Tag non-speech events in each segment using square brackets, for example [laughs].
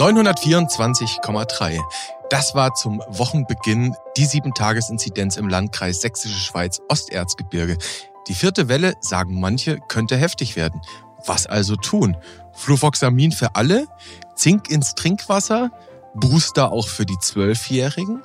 924,3. Das war zum Wochenbeginn die Sieben-Tages-Inzidenz im Landkreis Sächsische Schweiz Osterzgebirge. Die vierte Welle, sagen manche, könnte heftig werden. Was also tun? Fluvoxamin für alle? Zink ins Trinkwasser? Booster auch für die Zwölfjährigen?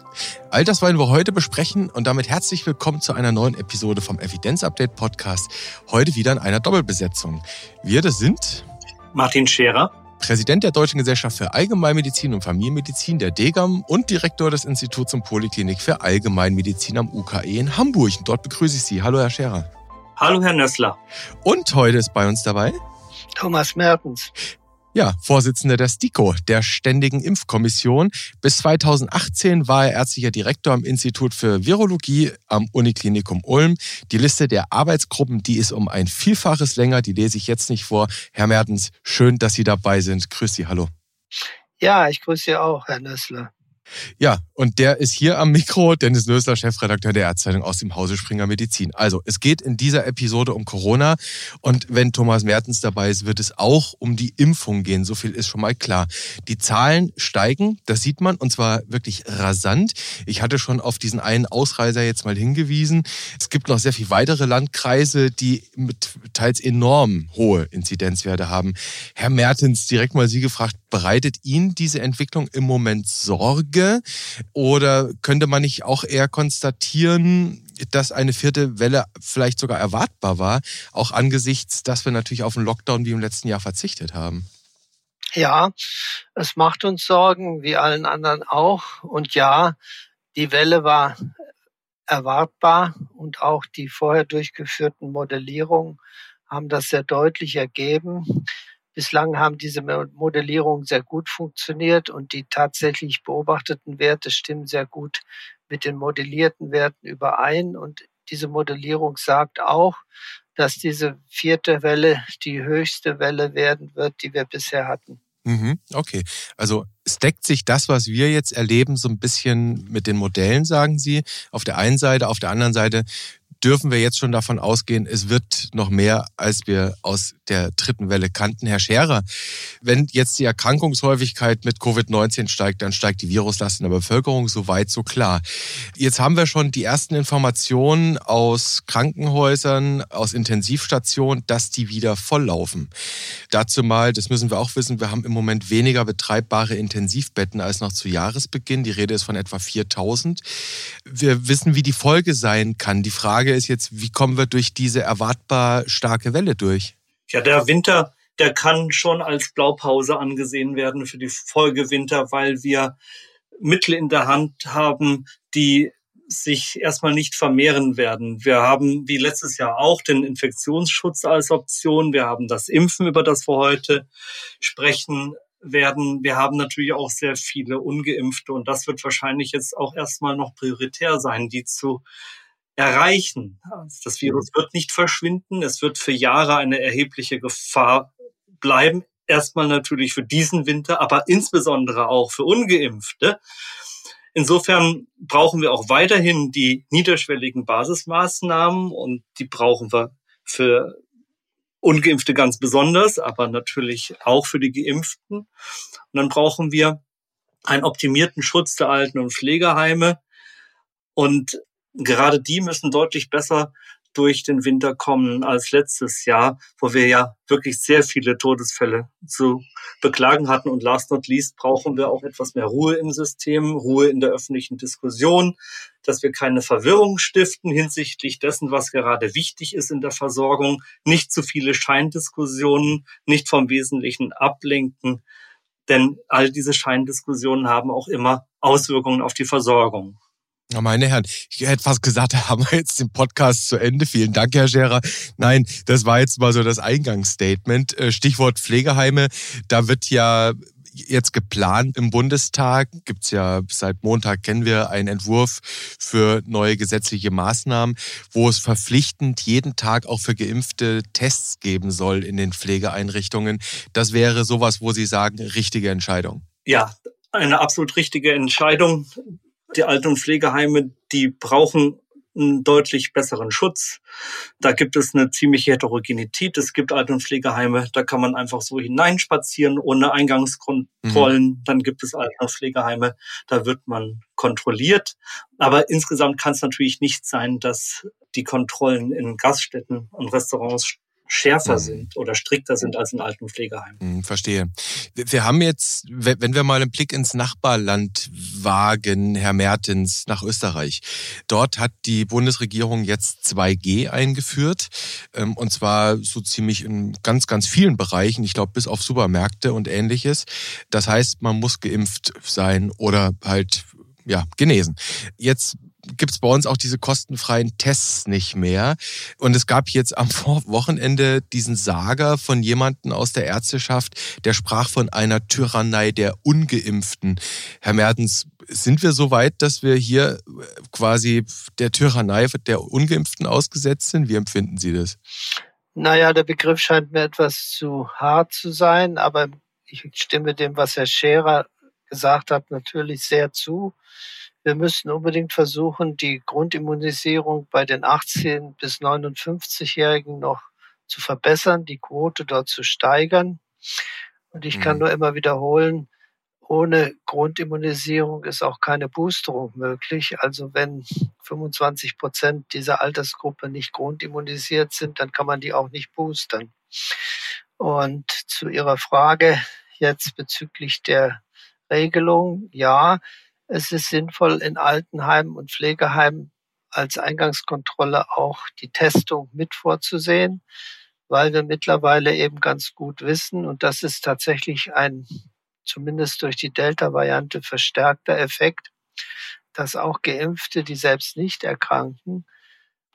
All das wollen wir heute besprechen und damit herzlich willkommen zu einer neuen Episode vom Evidenz-Update Podcast. Heute wieder in einer Doppelbesetzung. Wir, das sind Martin Scherer Präsident der Deutschen Gesellschaft für Allgemeinmedizin und Familienmedizin der DGAM und Direktor des Instituts und Poliklinik für Allgemeinmedizin am UKE in Hamburg. Und dort begrüße ich Sie. Hallo, Herr Scherer. Hallo, Herr Nössler. Und heute ist bei uns dabei Thomas Mertens. Ja, Vorsitzender der STIKO, der Ständigen Impfkommission. Bis 2018 war er ärztlicher Direktor am Institut für Virologie am Uniklinikum Ulm. Die Liste der Arbeitsgruppen, die ist um ein Vielfaches länger, die lese ich jetzt nicht vor. Herr Mertens, schön, dass Sie dabei sind. Grüß Sie, hallo. Ja, ich grüße Sie auch, Herr Nössler. Ja, und der ist hier am Mikro, Dennis Nösler, Chefredakteur der Ärztezeitung aus dem Hause Springer Medizin. Also, es geht in dieser Episode um Corona und wenn Thomas Mertens dabei ist, wird es auch um die Impfung gehen. So viel ist schon mal klar. Die Zahlen steigen, das sieht man und zwar wirklich rasant. Ich hatte schon auf diesen einen Ausreißer jetzt mal hingewiesen. Es gibt noch sehr viele weitere Landkreise, die teils enorm hohe Inzidenzwerte haben. Herr Mertens, direkt mal Sie gefragt, bereitet Ihnen diese Entwicklung im Moment Sorge? Oder könnte man nicht auch eher konstatieren, dass eine vierte Welle vielleicht sogar erwartbar war, auch angesichts, dass wir natürlich auf einen Lockdown wie im letzten Jahr verzichtet haben? Ja, es macht uns Sorgen, wie allen anderen auch. Und ja, die Welle war erwartbar und auch die vorher durchgeführten Modellierungen haben das sehr deutlich ergeben. Bislang haben diese Modellierungen sehr gut funktioniert und die tatsächlich beobachteten Werte stimmen sehr gut mit den modellierten Werten überein. Und diese Modellierung sagt auch, dass diese vierte Welle die höchste Welle werden wird, die wir bisher hatten. Mhm, okay, also es deckt sich das, was wir jetzt erleben, so ein bisschen mit den Modellen, sagen Sie. Auf der einen Seite, auf der anderen Seite dürfen wir jetzt schon davon ausgehen, es wird noch mehr, als wir aus der dritten Welle kannten. Herr Scherer, wenn jetzt die Erkrankungshäufigkeit mit Covid-19 steigt, dann steigt die Viruslast in der Bevölkerung so weit, so klar. Jetzt haben wir schon die ersten Informationen aus Krankenhäusern, aus Intensivstationen, dass die wieder volllaufen. Dazu mal, das müssen wir auch wissen, wir haben im Moment weniger betreibbare Intensivbetten als noch zu Jahresbeginn. Die Rede ist von etwa 4000. Wir wissen, wie die Folge sein kann. Die Frage ist jetzt, wie kommen wir durch diese erwartbar starke Welle durch? Ja, der Winter, der kann schon als Blaupause angesehen werden für die Folgewinter, weil wir Mittel in der Hand haben, die sich erstmal nicht vermehren werden. Wir haben wie letztes Jahr auch den Infektionsschutz als Option. Wir haben das Impfen, über das wir heute sprechen werden. Wir haben natürlich auch sehr viele ungeimpfte und das wird wahrscheinlich jetzt auch erstmal noch prioritär sein, die zu erreichen. Das Virus wird nicht verschwinden. Es wird für Jahre eine erhebliche Gefahr bleiben. Erstmal natürlich für diesen Winter, aber insbesondere auch für Ungeimpfte. Insofern brauchen wir auch weiterhin die niederschwelligen Basismaßnahmen und die brauchen wir für Ungeimpfte ganz besonders, aber natürlich auch für die Geimpften. Und dann brauchen wir einen optimierten Schutz der Alten- und Pflegeheime. Und gerade die müssen deutlich besser durch den Winter kommen als letztes Jahr, wo wir ja wirklich sehr viele Todesfälle zu beklagen hatten. Und last not least brauchen wir auch etwas mehr Ruhe im System, Ruhe in der öffentlichen Diskussion, dass wir keine Verwirrung stiften hinsichtlich dessen, was gerade wichtig ist in der Versorgung, nicht zu viele Scheindiskussionen, nicht vom Wesentlichen ablenken. Denn all diese Scheindiskussionen haben auch immer Auswirkungen auf die Versorgung. Meine Herren, ich hätte fast gesagt, [laughs] da haben wir jetzt den Podcast zu Ende. Vielen Dank, Herr Scherer. Nein, das war jetzt mal so das Eingangsstatement. Äh, Stichwort Pflegeheime. Da wird ja jetzt geplant im Bundestag. Gibt's ja seit Montag kennen wir einen Entwurf für neue gesetzliche Maßnahmen, wo es verpflichtend jeden Tag auch für Geimpfte Tests geben soll in den Pflegeeinrichtungen. Das wäre sowas, wo Sie sagen, richtige Entscheidung. Ja, eine absolut richtige Entscheidung die Alten- und Pflegeheime, die brauchen einen deutlich besseren Schutz. Da gibt es eine ziemliche Heterogenität. Es gibt Alt- und Pflegeheime, da kann man einfach so hineinspazieren ohne Eingangskontrollen. Mhm. Dann gibt es Alt- und Pflegeheime, da wird man kontrolliert. Aber insgesamt kann es natürlich nicht sein, dass die Kontrollen in Gaststätten und Restaurants schärfer mhm. sind oder strikter sind als in alten Pflegeheimen. Mhm, verstehe. Wir haben jetzt, wenn wir mal einen Blick ins Nachbarland wagen, Herr Mertens, nach Österreich. Dort hat die Bundesregierung jetzt 2G eingeführt. Ähm, und zwar so ziemlich in ganz, ganz vielen Bereichen. Ich glaube, bis auf Supermärkte und ähnliches. Das heißt, man muss geimpft sein oder halt ja, genesen. Jetzt gibt's bei uns auch diese kostenfreien Tests nicht mehr. Und es gab jetzt am [laughs] Wochenende diesen Sager von jemanden aus der Ärzteschaft, der sprach von einer Tyrannei der Ungeimpften. Herr Mertens, sind wir so weit, dass wir hier quasi der Tyrannei der Ungeimpften ausgesetzt sind? Wie empfinden Sie das? Naja, der Begriff scheint mir etwas zu hart zu sein, aber ich stimme dem, was Herr Scherer gesagt hat, natürlich sehr zu. Wir müssen unbedingt versuchen, die Grundimmunisierung bei den 18 bis 59-Jährigen noch zu verbessern, die Quote dort zu steigern. Und ich kann mhm. nur immer wiederholen, ohne Grundimmunisierung ist auch keine Boosterung möglich. Also wenn 25 Prozent dieser Altersgruppe nicht grundimmunisiert sind, dann kann man die auch nicht boostern. Und zu Ihrer Frage jetzt bezüglich der Regelung, ja, es ist sinnvoll, in Altenheimen und Pflegeheimen als Eingangskontrolle auch die Testung mit vorzusehen, weil wir mittlerweile eben ganz gut wissen, und das ist tatsächlich ein zumindest durch die Delta-Variante verstärkter Effekt, dass auch Geimpfte, die selbst nicht erkranken,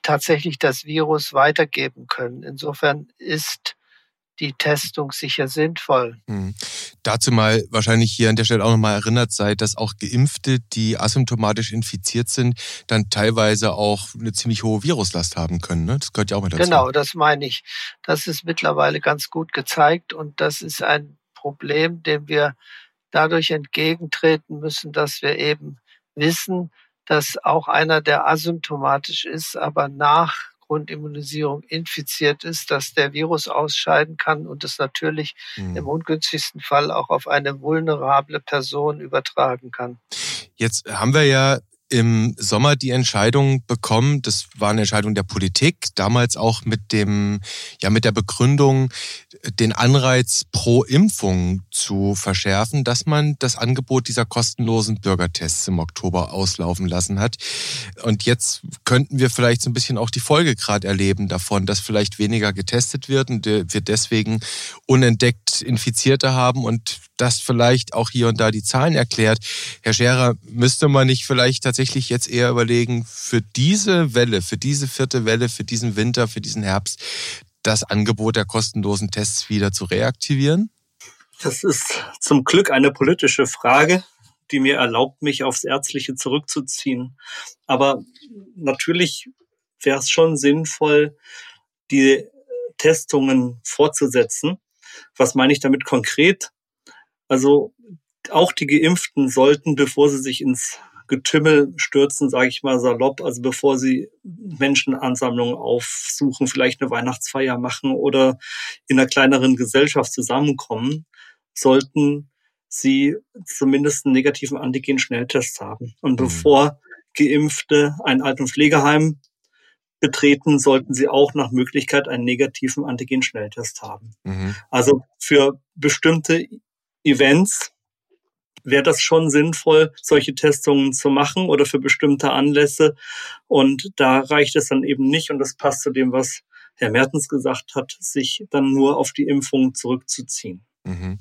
tatsächlich das Virus weitergeben können. Insofern ist die Testung sicher sinnvoll. Hm. Dazu mal wahrscheinlich hier an der Stelle auch nochmal erinnert sei, dass auch Geimpfte, die asymptomatisch infiziert sind, dann teilweise auch eine ziemlich hohe Viruslast haben können. Ne? Das gehört ja auch mit dazu. Genau, das meine ich. Das ist mittlerweile ganz gut gezeigt und das ist ein Problem, dem wir dadurch entgegentreten müssen, dass wir eben wissen, dass auch einer, der asymptomatisch ist, aber nach Grundimmunisierung infiziert ist, dass der Virus ausscheiden kann und es natürlich mhm. im ungünstigsten Fall auch auf eine vulnerable Person übertragen kann. Jetzt haben wir ja im Sommer die Entscheidung bekommen, das war eine Entscheidung der Politik, damals auch mit dem, ja, mit der Begründung, den Anreiz pro Impfung zu verschärfen, dass man das Angebot dieser kostenlosen Bürgertests im Oktober auslaufen lassen hat. Und jetzt könnten wir vielleicht so ein bisschen auch die Folge gerade erleben davon, dass vielleicht weniger getestet wird und wir deswegen unentdeckt Infizierte haben und das vielleicht auch hier und da die Zahlen erklärt. Herr Scherer, müsste man nicht vielleicht tatsächlich jetzt eher überlegen, für diese Welle, für diese vierte Welle, für diesen Winter, für diesen Herbst, das Angebot der kostenlosen Tests wieder zu reaktivieren? Das ist zum Glück eine politische Frage, die mir erlaubt, mich aufs Ärztliche zurückzuziehen. Aber natürlich wäre es schon sinnvoll, die Testungen fortzusetzen. Was meine ich damit konkret? Also auch die Geimpften sollten, bevor sie sich ins Getümmel stürzen, sage ich mal salopp, also bevor sie Menschenansammlungen aufsuchen, vielleicht eine Weihnachtsfeier machen oder in einer kleineren Gesellschaft zusammenkommen, sollten sie zumindest einen negativen Antigen-Schnelltest haben. Und mhm. bevor Geimpfte ein Alt- und Pflegeheim betreten, sollten sie auch nach Möglichkeit einen negativen Antigen-Schnelltest haben. Mhm. Also für bestimmte Events wäre das schon sinnvoll, solche Testungen zu machen oder für bestimmte Anlässe. Und da reicht es dann eben nicht. Und das passt zu dem, was Herr Mertens gesagt hat, sich dann nur auf die Impfung zurückzuziehen. Mhm.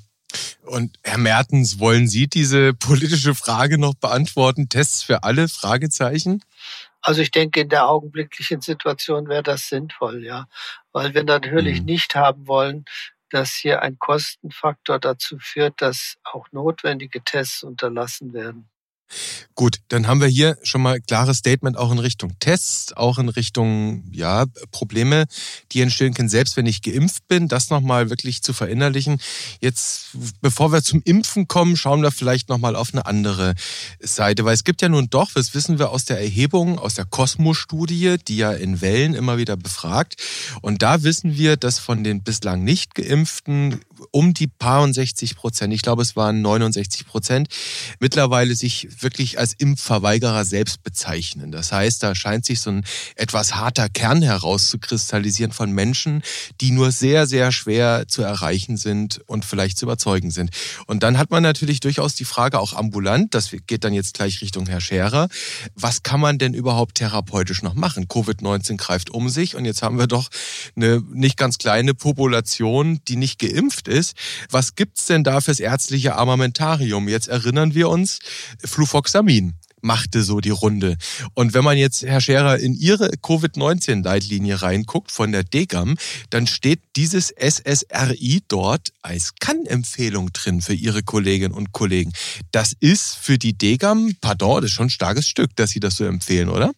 Und Herr Mertens, wollen Sie diese politische Frage noch beantworten? Tests für alle? Fragezeichen? Also ich denke, in der augenblicklichen Situation wäre das sinnvoll, ja. Weil wir natürlich mhm. nicht haben wollen, dass hier ein Kostenfaktor dazu führt, dass auch notwendige Tests unterlassen werden. Gut, dann haben wir hier schon mal klares Statement auch in Richtung Tests, auch in Richtung ja Probleme, die entstehen können, selbst wenn ich geimpft bin, das nochmal wirklich zu verinnerlichen. Jetzt, bevor wir zum Impfen kommen, schauen wir vielleicht nochmal auf eine andere Seite, weil es gibt ja nun doch, das wissen wir aus der Erhebung, aus der Cosmo-Studie, die ja in Wellen immer wieder befragt, und da wissen wir, dass von den bislang nicht geimpften um die paar 60 Prozent, ich glaube es waren 69 Prozent, mittlerweile sich wirklich als Impfverweigerer selbst bezeichnen. Das heißt, da scheint sich so ein etwas harter Kern herauszukristallisieren von Menschen, die nur sehr, sehr schwer zu erreichen sind und vielleicht zu überzeugen sind. Und dann hat man natürlich durchaus die Frage auch ambulant, das geht dann jetzt gleich Richtung Herr Scherer, was kann man denn überhaupt therapeutisch noch machen? Covid-19 greift um sich und jetzt haben wir doch eine nicht ganz kleine Population, die nicht geimpft ist. Was gibt's denn da fürs ärztliche Armamentarium? Jetzt erinnern wir uns, Fluvoxamin machte so die Runde. Und wenn man jetzt, Herr Scherer, in Ihre Covid-19-Leitlinie reinguckt von der DGAM, dann steht dieses SSRI dort als Kann-Empfehlung drin für Ihre Kolleginnen und Kollegen. Das ist für die DGAM, pardon, das ist schon ein starkes Stück, dass Sie das so empfehlen, oder?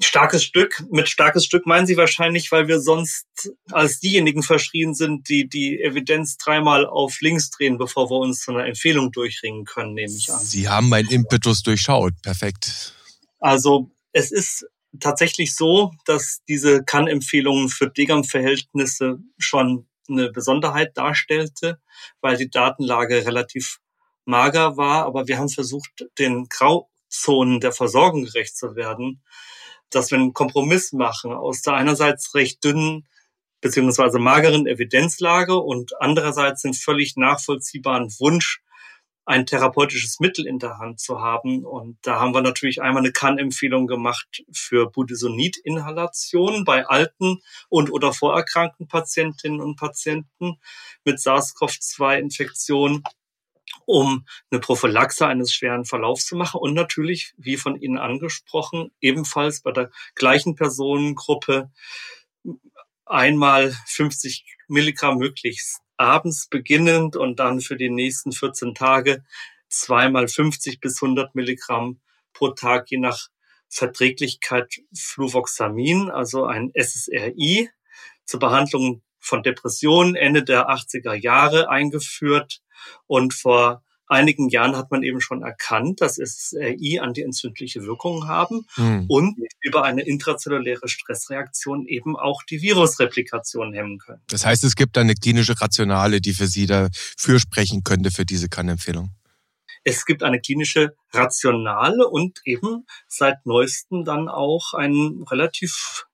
Starkes Stück. Mit starkes Stück meinen Sie wahrscheinlich, weil wir sonst als diejenigen verschrien sind, die die Evidenz dreimal auf links drehen, bevor wir uns zu einer Empfehlung durchringen können, nehme ich an. Sie haben meinen Impetus durchschaut. Perfekt. Also es ist tatsächlich so, dass diese Kann-Empfehlungen für Degam-Verhältnisse schon eine Besonderheit darstellte, weil die Datenlage relativ mager war. Aber wir haben versucht, den Grauzonen der Versorgung gerecht zu werden dass wir einen Kompromiss machen aus der einerseits recht dünnen beziehungsweise mageren Evidenzlage und andererseits den völlig nachvollziehbaren Wunsch, ein therapeutisches Mittel in der Hand zu haben. Und da haben wir natürlich einmal eine Kann-Empfehlung gemacht für Budesonid-Inhalation bei alten und oder vorerkrankten Patientinnen und Patienten mit SARS-CoV-2-Infektion um eine Prophylaxe eines schweren Verlaufs zu machen und natürlich, wie von Ihnen angesprochen, ebenfalls bei der gleichen Personengruppe einmal 50 Milligramm möglichst abends beginnend und dann für die nächsten 14 Tage zweimal 50 bis 100 Milligramm pro Tag, je nach Verträglichkeit Fluvoxamin, also ein SSRI zur Behandlung von Depressionen Ende der 80er Jahre eingeführt und vor einigen Jahren hat man eben schon erkannt, dass SSRI antientzündliche Wirkungen haben mhm. und über eine intrazelluläre Stressreaktion eben auch die Virusreplikation hemmen können. Das heißt, es gibt eine klinische Rationale, die für Sie dafür sprechen könnte für diese Kannempfehlung. Es gibt eine klinische Rationale und eben seit neuestem dann auch ein relativ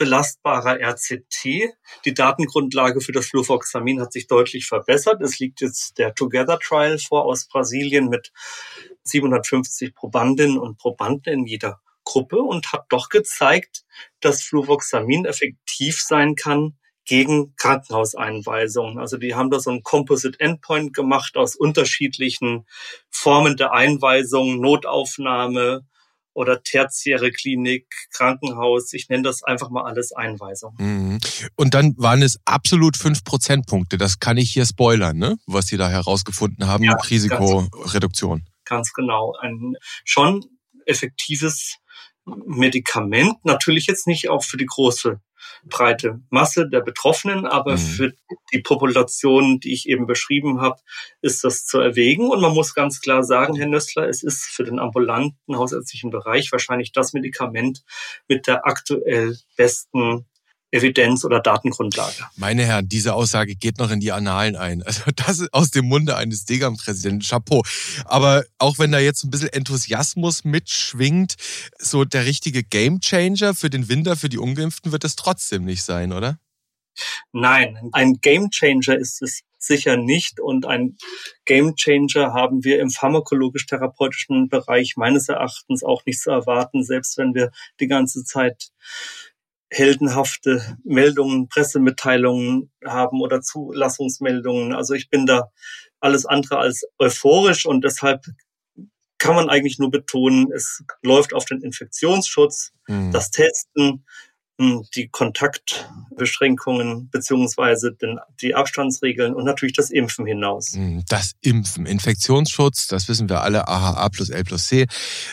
belastbarer RCT. Die Datengrundlage für das Fluvoxamin hat sich deutlich verbessert. Es liegt jetzt der Together Trial vor aus Brasilien mit 750 Probandinnen und Probanden in jeder Gruppe und hat doch gezeigt, dass Fluvoxamin effektiv sein kann gegen Krankenhauseinweisungen. Also die haben da so ein Composite Endpoint gemacht aus unterschiedlichen Formen der Einweisung, Notaufnahme, oder tertiäre Klinik, Krankenhaus. Ich nenne das einfach mal alles Einweisung. Mhm. Und dann waren es absolut fünf Prozentpunkte. Das kann ich hier spoilern, ne? was Sie da herausgefunden haben. Ja, Risikoreduktion. Ganz, ganz genau. Ein schon effektives Medikament. Natürlich jetzt nicht auch für die große breite Masse der Betroffenen, aber mhm. für die Population, die ich eben beschrieben habe, ist das zu erwägen. Und man muss ganz klar sagen, Herr Nössler, es ist für den ambulanten hausärztlichen Bereich wahrscheinlich das Medikament mit der aktuell besten Evidenz oder Datengrundlage. Meine Herren, diese Aussage geht noch in die Annalen ein. [laughs] Also das ist aus dem Munde eines Degam-Präsidenten. Chapeau. Aber auch wenn da jetzt ein bisschen Enthusiasmus mitschwingt, so der richtige Gamechanger für den Winter, für die Ungeimpften wird es trotzdem nicht sein, oder? Nein, ein Gamechanger ist es sicher nicht. Und ein Gamechanger haben wir im pharmakologisch-therapeutischen Bereich meines Erachtens auch nicht zu erwarten, selbst wenn wir die ganze Zeit heldenhafte Meldungen, Pressemitteilungen haben oder Zulassungsmeldungen. Also ich bin da alles andere als euphorisch und deshalb kann man eigentlich nur betonen, es läuft auf den Infektionsschutz, mhm. das Testen, die Kontaktbeschränkungen beziehungsweise die Abstandsregeln und natürlich das Impfen hinaus. Hm, das Impfen, Infektionsschutz, das wissen wir alle, AHA plus L plus C.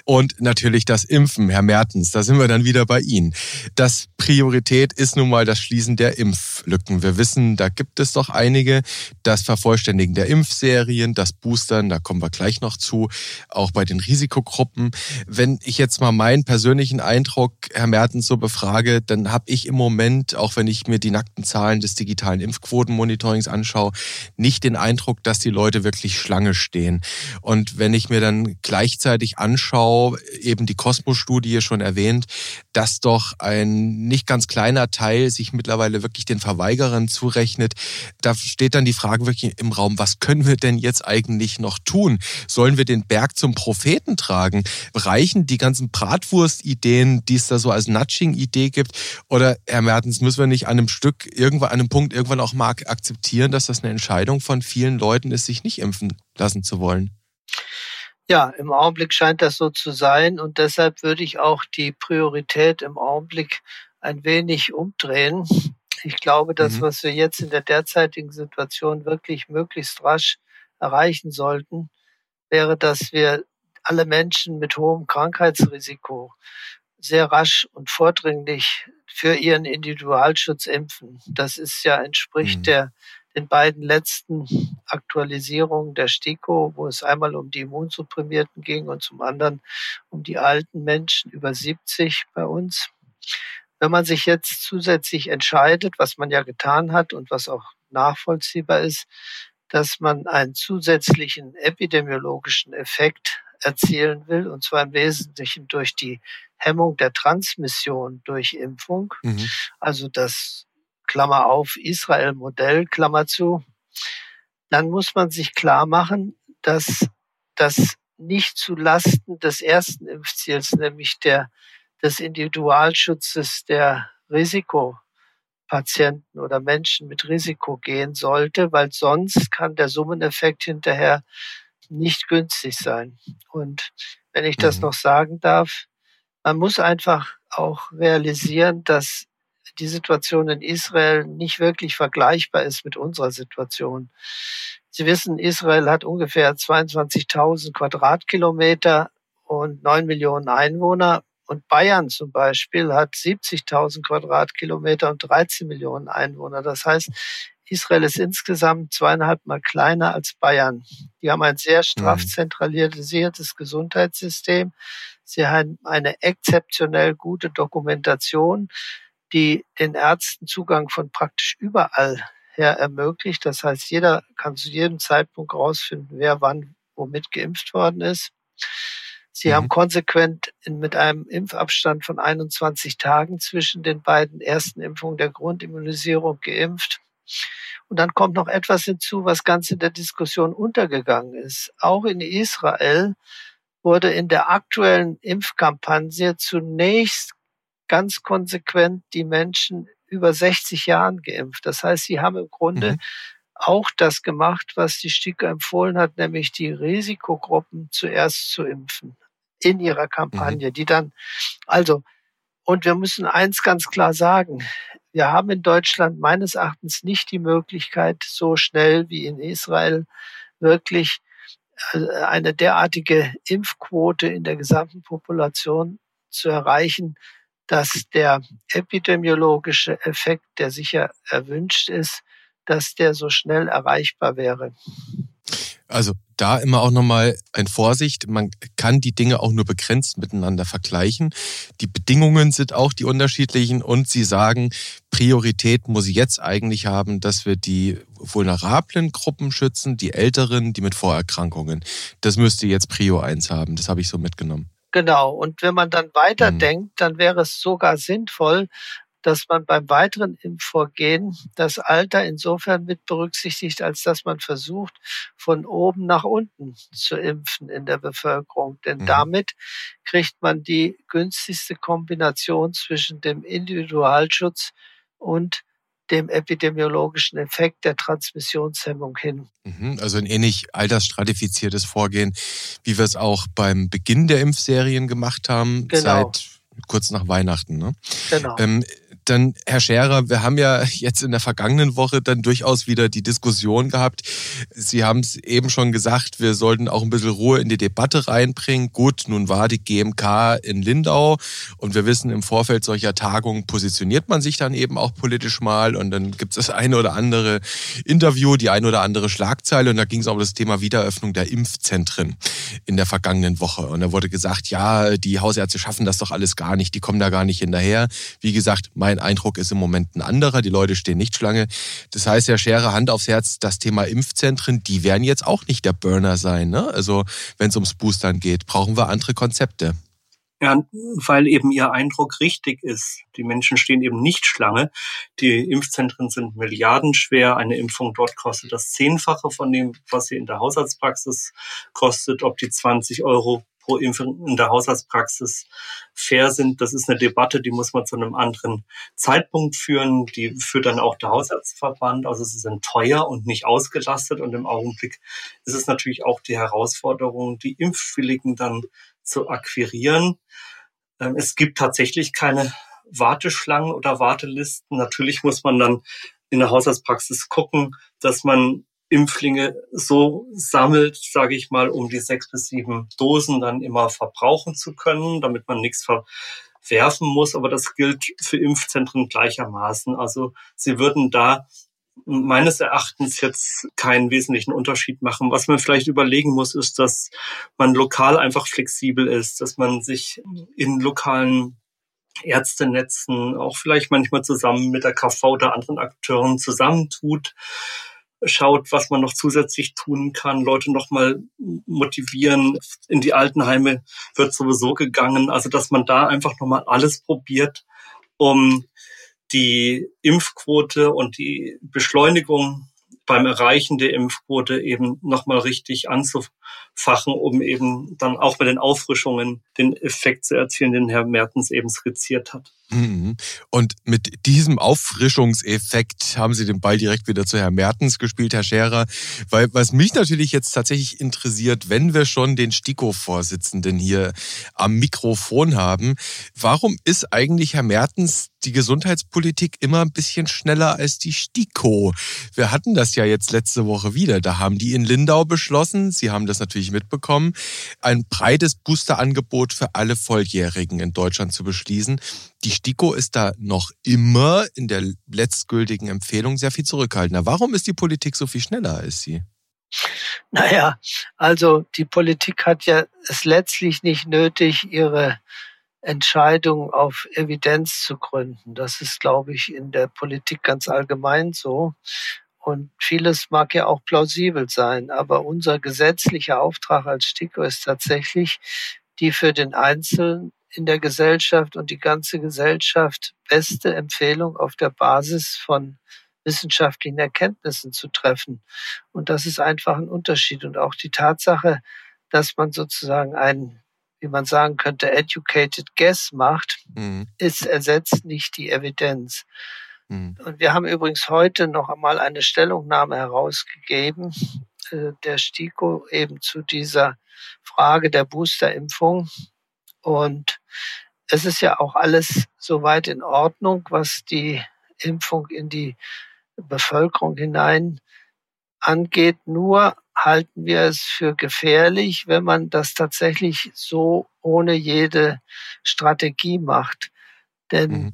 Und natürlich das Impfen, Herr Mertens, da sind wir dann wieder bei Ihnen. Das Priorität ist nun mal das Schließen der Impflücken. Wir wissen, da gibt es doch einige. Das Vervollständigen der Impfserien, das Boostern, da kommen wir gleich noch zu, auch bei den Risikogruppen. Wenn ich jetzt mal meinen persönlichen Eindruck, Herr Mertens, so befrage, dann dann habe ich im Moment, auch wenn ich mir die nackten Zahlen des digitalen Impfquotenmonitorings anschaue, nicht den Eindruck, dass die Leute wirklich Schlange stehen. Und wenn ich mir dann gleichzeitig anschaue, eben die Cosmos-Studie schon erwähnt, dass doch ein nicht ganz kleiner Teil sich mittlerweile wirklich den Verweigerern zurechnet, da steht dann die Frage wirklich im Raum, was können wir denn jetzt eigentlich noch tun? Sollen wir den Berg zum Propheten tragen? Reichen die ganzen Bratwurst-Ideen, die es da so als Nudging-Idee gibt, oder Herr Mertens, müssen wir nicht an einem Stück, irgendwann an einem Punkt irgendwann auch mal akzeptieren, dass das eine Entscheidung von vielen Leuten ist, sich nicht impfen lassen zu wollen? Ja, im Augenblick scheint das so zu sein und deshalb würde ich auch die Priorität im Augenblick ein wenig umdrehen. Ich glaube, das, mhm. was wir jetzt in der derzeitigen Situation wirklich möglichst rasch erreichen sollten, wäre, dass wir alle Menschen mit hohem Krankheitsrisiko sehr rasch und vordringlich für ihren Individualschutz impfen. Das ist ja entspricht mhm. der den beiden letzten Aktualisierungen der STIKO, wo es einmal um die Immunsupprimierten ging und zum anderen um die alten Menschen über 70 bei uns. Wenn man sich jetzt zusätzlich entscheidet, was man ja getan hat und was auch nachvollziehbar ist, dass man einen zusätzlichen epidemiologischen Effekt erzielen will, und zwar im Wesentlichen durch die Hemmung der Transmission durch Impfung, mhm. also das Klammer auf Israel-Modell, Klammer zu, dann muss man sich klar machen, dass das nicht zu Lasten des ersten Impfziels, nämlich der, des Individualschutzes der Risikopatienten oder Menschen mit Risiko gehen sollte, weil sonst kann der Summeneffekt hinterher nicht günstig sein. Und wenn ich das mhm. noch sagen darf, man muss einfach auch realisieren, dass die Situation in Israel nicht wirklich vergleichbar ist mit unserer Situation. Sie wissen, Israel hat ungefähr 22.000 Quadratkilometer und 9 Millionen Einwohner. Und Bayern zum Beispiel hat 70.000 Quadratkilometer und 13 Millionen Einwohner. Das heißt, Israel ist insgesamt zweieinhalb Mal kleiner als Bayern. Die haben ein sehr straff mhm. zentralisiertes Gesundheitssystem. Sie haben eine exzeptionell gute Dokumentation, die den Ärzten Zugang von praktisch überall her ermöglicht. Das heißt, jeder kann zu jedem Zeitpunkt herausfinden, wer wann womit geimpft worden ist. Sie mhm. haben konsequent in, mit einem Impfabstand von 21 Tagen zwischen den beiden ersten Impfungen der Grundimmunisierung geimpft. Und dann kommt noch etwas hinzu, was ganz in der Diskussion untergegangen ist. Auch in Israel wurde in der aktuellen Impfkampagne zunächst ganz konsequent die Menschen über 60 Jahren geimpft. Das heißt, sie haben im Grunde mhm. auch das gemacht, was die STIKO empfohlen hat, nämlich die Risikogruppen zuerst zu impfen in ihrer Kampagne, mhm. die dann, also, und wir müssen eins ganz klar sagen, wir haben in Deutschland meines Erachtens nicht die Möglichkeit, so schnell wie in Israel wirklich äh, eine derartige Impfquote in der gesamten Population zu erreichen, dass der epidemiologische Effekt, der sicher erwünscht ist, dass der so schnell erreichbar wäre. Also da immer auch nochmal ein Vorsicht. Man kann die Dinge auch nur begrenzt miteinander vergleichen. Die Bedingungen sind auch die unterschiedlichen und Sie sagen, Priorität muss jetzt eigentlich haben, dass wir die vulnerablen Gruppen schützen, die Älteren, die mit Vorerkrankungen. Das müsste jetzt Prio 1 haben. Das habe ich so mitgenommen. Genau. Und wenn man dann weiterdenkt, mhm. dann wäre es sogar sinnvoll, dass man beim weiteren Impfvorgehen das Alter insofern mit berücksichtigt, als dass man versucht, von oben nach unten zu impfen in der Bevölkerung. Denn mhm. damit kriegt man die günstigste Kombination zwischen dem Individualschutz und dem epidemiologischen Effekt der Transmissionshemmung hin. Mhm, also ein ähnlich altersstratifiziertes Vorgehen, wie wir es auch beim Beginn der Impfserien gemacht haben, genau. seit kurz nach Weihnachten. Ne? Genau. Ähm, Dann, Herr Scherer, wir haben ja jetzt in der vergangenen Woche dann durchaus wieder die Diskussion gehabt. Sie haben es eben schon gesagt, wir sollten auch ein bisschen Ruhe in die Debatte reinbringen. Gut, nun war die GMK in Lindau und wir wissen, im Vorfeld solcher Tagungen positioniert man sich dann eben auch politisch mal und dann gibt es das eine oder andere Interview, die eine oder andere Schlagzeile und da ging es um das Thema Wiedereröffnung der Impfzentren in der vergangenen Woche. Und da wurde gesagt, ja, die Hausärzte schaffen das doch alles gar nicht, die kommen da gar nicht hinterher. Wie gesagt, mein Eindruck ist im Moment ein anderer. Die Leute stehen nicht Schlange. Das heißt, Herr Schere, Hand aufs Herz, das Thema Impfzentren, die werden jetzt auch nicht der Burner sein. Ne? Also wenn es ums Boostern geht, brauchen wir andere Konzepte. Ja, weil eben ihr Eindruck richtig ist. Die Menschen stehen eben nicht Schlange. Die Impfzentren sind milliardenschwer. Eine Impfung dort kostet das Zehnfache von dem, was sie in der Hausarztpraxis kostet. Ob die 20 Euro pro Impfung in der Haushaltspraxis fair sind. Das ist eine Debatte, die muss man zu einem anderen Zeitpunkt führen. Die führt dann auch der Haushaltsverband. Also sie sind teuer und nicht ausgelastet. Und im Augenblick ist es natürlich auch die Herausforderung, die Impfwilligen dann zu akquirieren. Ähm, es gibt tatsächlich keine Warteschlangen oder Wartelisten. Natürlich muss man dann in der Haushaltspraxis gucken, dass man Impflinge so sammelt, sage ich mal, um die sechs bis sieben Dosen dann immer verbrauchen zu können, damit man nichts verwerfen muss. Aber das gilt für Impfzentren gleichermaßen. Also sie würden da meines Erachtens jetzt keinen wesentlichen Unterschied machen. Was man vielleicht überlegen muss, ist, dass man lokal einfach flexibel ist, dass man sich in lokalen Ärztenetzen auch vielleicht manchmal zusammen mit der KV oder anderen Akteuren zusammentut, schaut, was man noch zusätzlich tun kann, Leute noch mal motivieren. In die Altenheime wird sowieso gegangen, also dass man da einfach noch mal alles probiert, um die Impfquote und die Beschleunigung beim Erreichen der Impfquote eben nochmal richtig anzufachen, um eben dann auch bei den Auffrischungen den Effekt zu erzielen, den Herr Mertens eben skizziert hat. Mhm. Und mit diesem Auffrischungseffekt haben Sie den Ball direkt wieder zu Herrn Mertens gespielt, Herr Scherer. Weil was mich natürlich jetzt tatsächlich interessiert, wenn wir schon den STIKO-Vorsitzenden hier am Mikrofon haben, warum ist eigentlich Herr Mertens die Gesundheitspolitik immer ein bisschen schneller als die STIKO? Wir hatten das ja jetzt letzte Woche wieder. Da haben die in Lindau beschlossen, Sie haben das natürlich mitbekommen, ein breites Boosterangebot für alle Volljährigen in Deutschland zu beschließen. Die STIKO ist da noch immer in der letztgültigen Empfehlung sehr viel zurückhaltender. Warum ist die Politik so viel schneller als sie? Naja, also die Politik hat ja es letztlich nicht nötig, ihre Entscheidung auf Evidenz zu gründen. Das ist, glaube ich, in der Politik ganz allgemein so. Und vieles mag ja auch plausibel sein, aber unser gesetzlicher Auftrag als STIKO ist tatsächlich, die für den Einzelnen in der Gesellschaft und die ganze Gesellschaft beste Empfehlung auf der Basis von wissenschaftlichen Erkenntnissen zu treffen. Und das ist einfach ein Unterschied. Und auch die Tatsache, dass man sozusagen einen, wie man sagen könnte, educated guess macht, mhm. ist ersetzt nicht die Evidenz. Mhm. Und wir haben übrigens heute noch einmal eine Stellungnahme herausgegeben, äh, der STIKO eben zu dieser Frage der Boosterimpfung. Und es ist ja auch alles soweit in Ordnung, was die Impfung in die Bevölkerung hinein angeht. Nur halten wir es für gefährlich, wenn man das tatsächlich so ohne jede Strategie macht. Denn, mhm.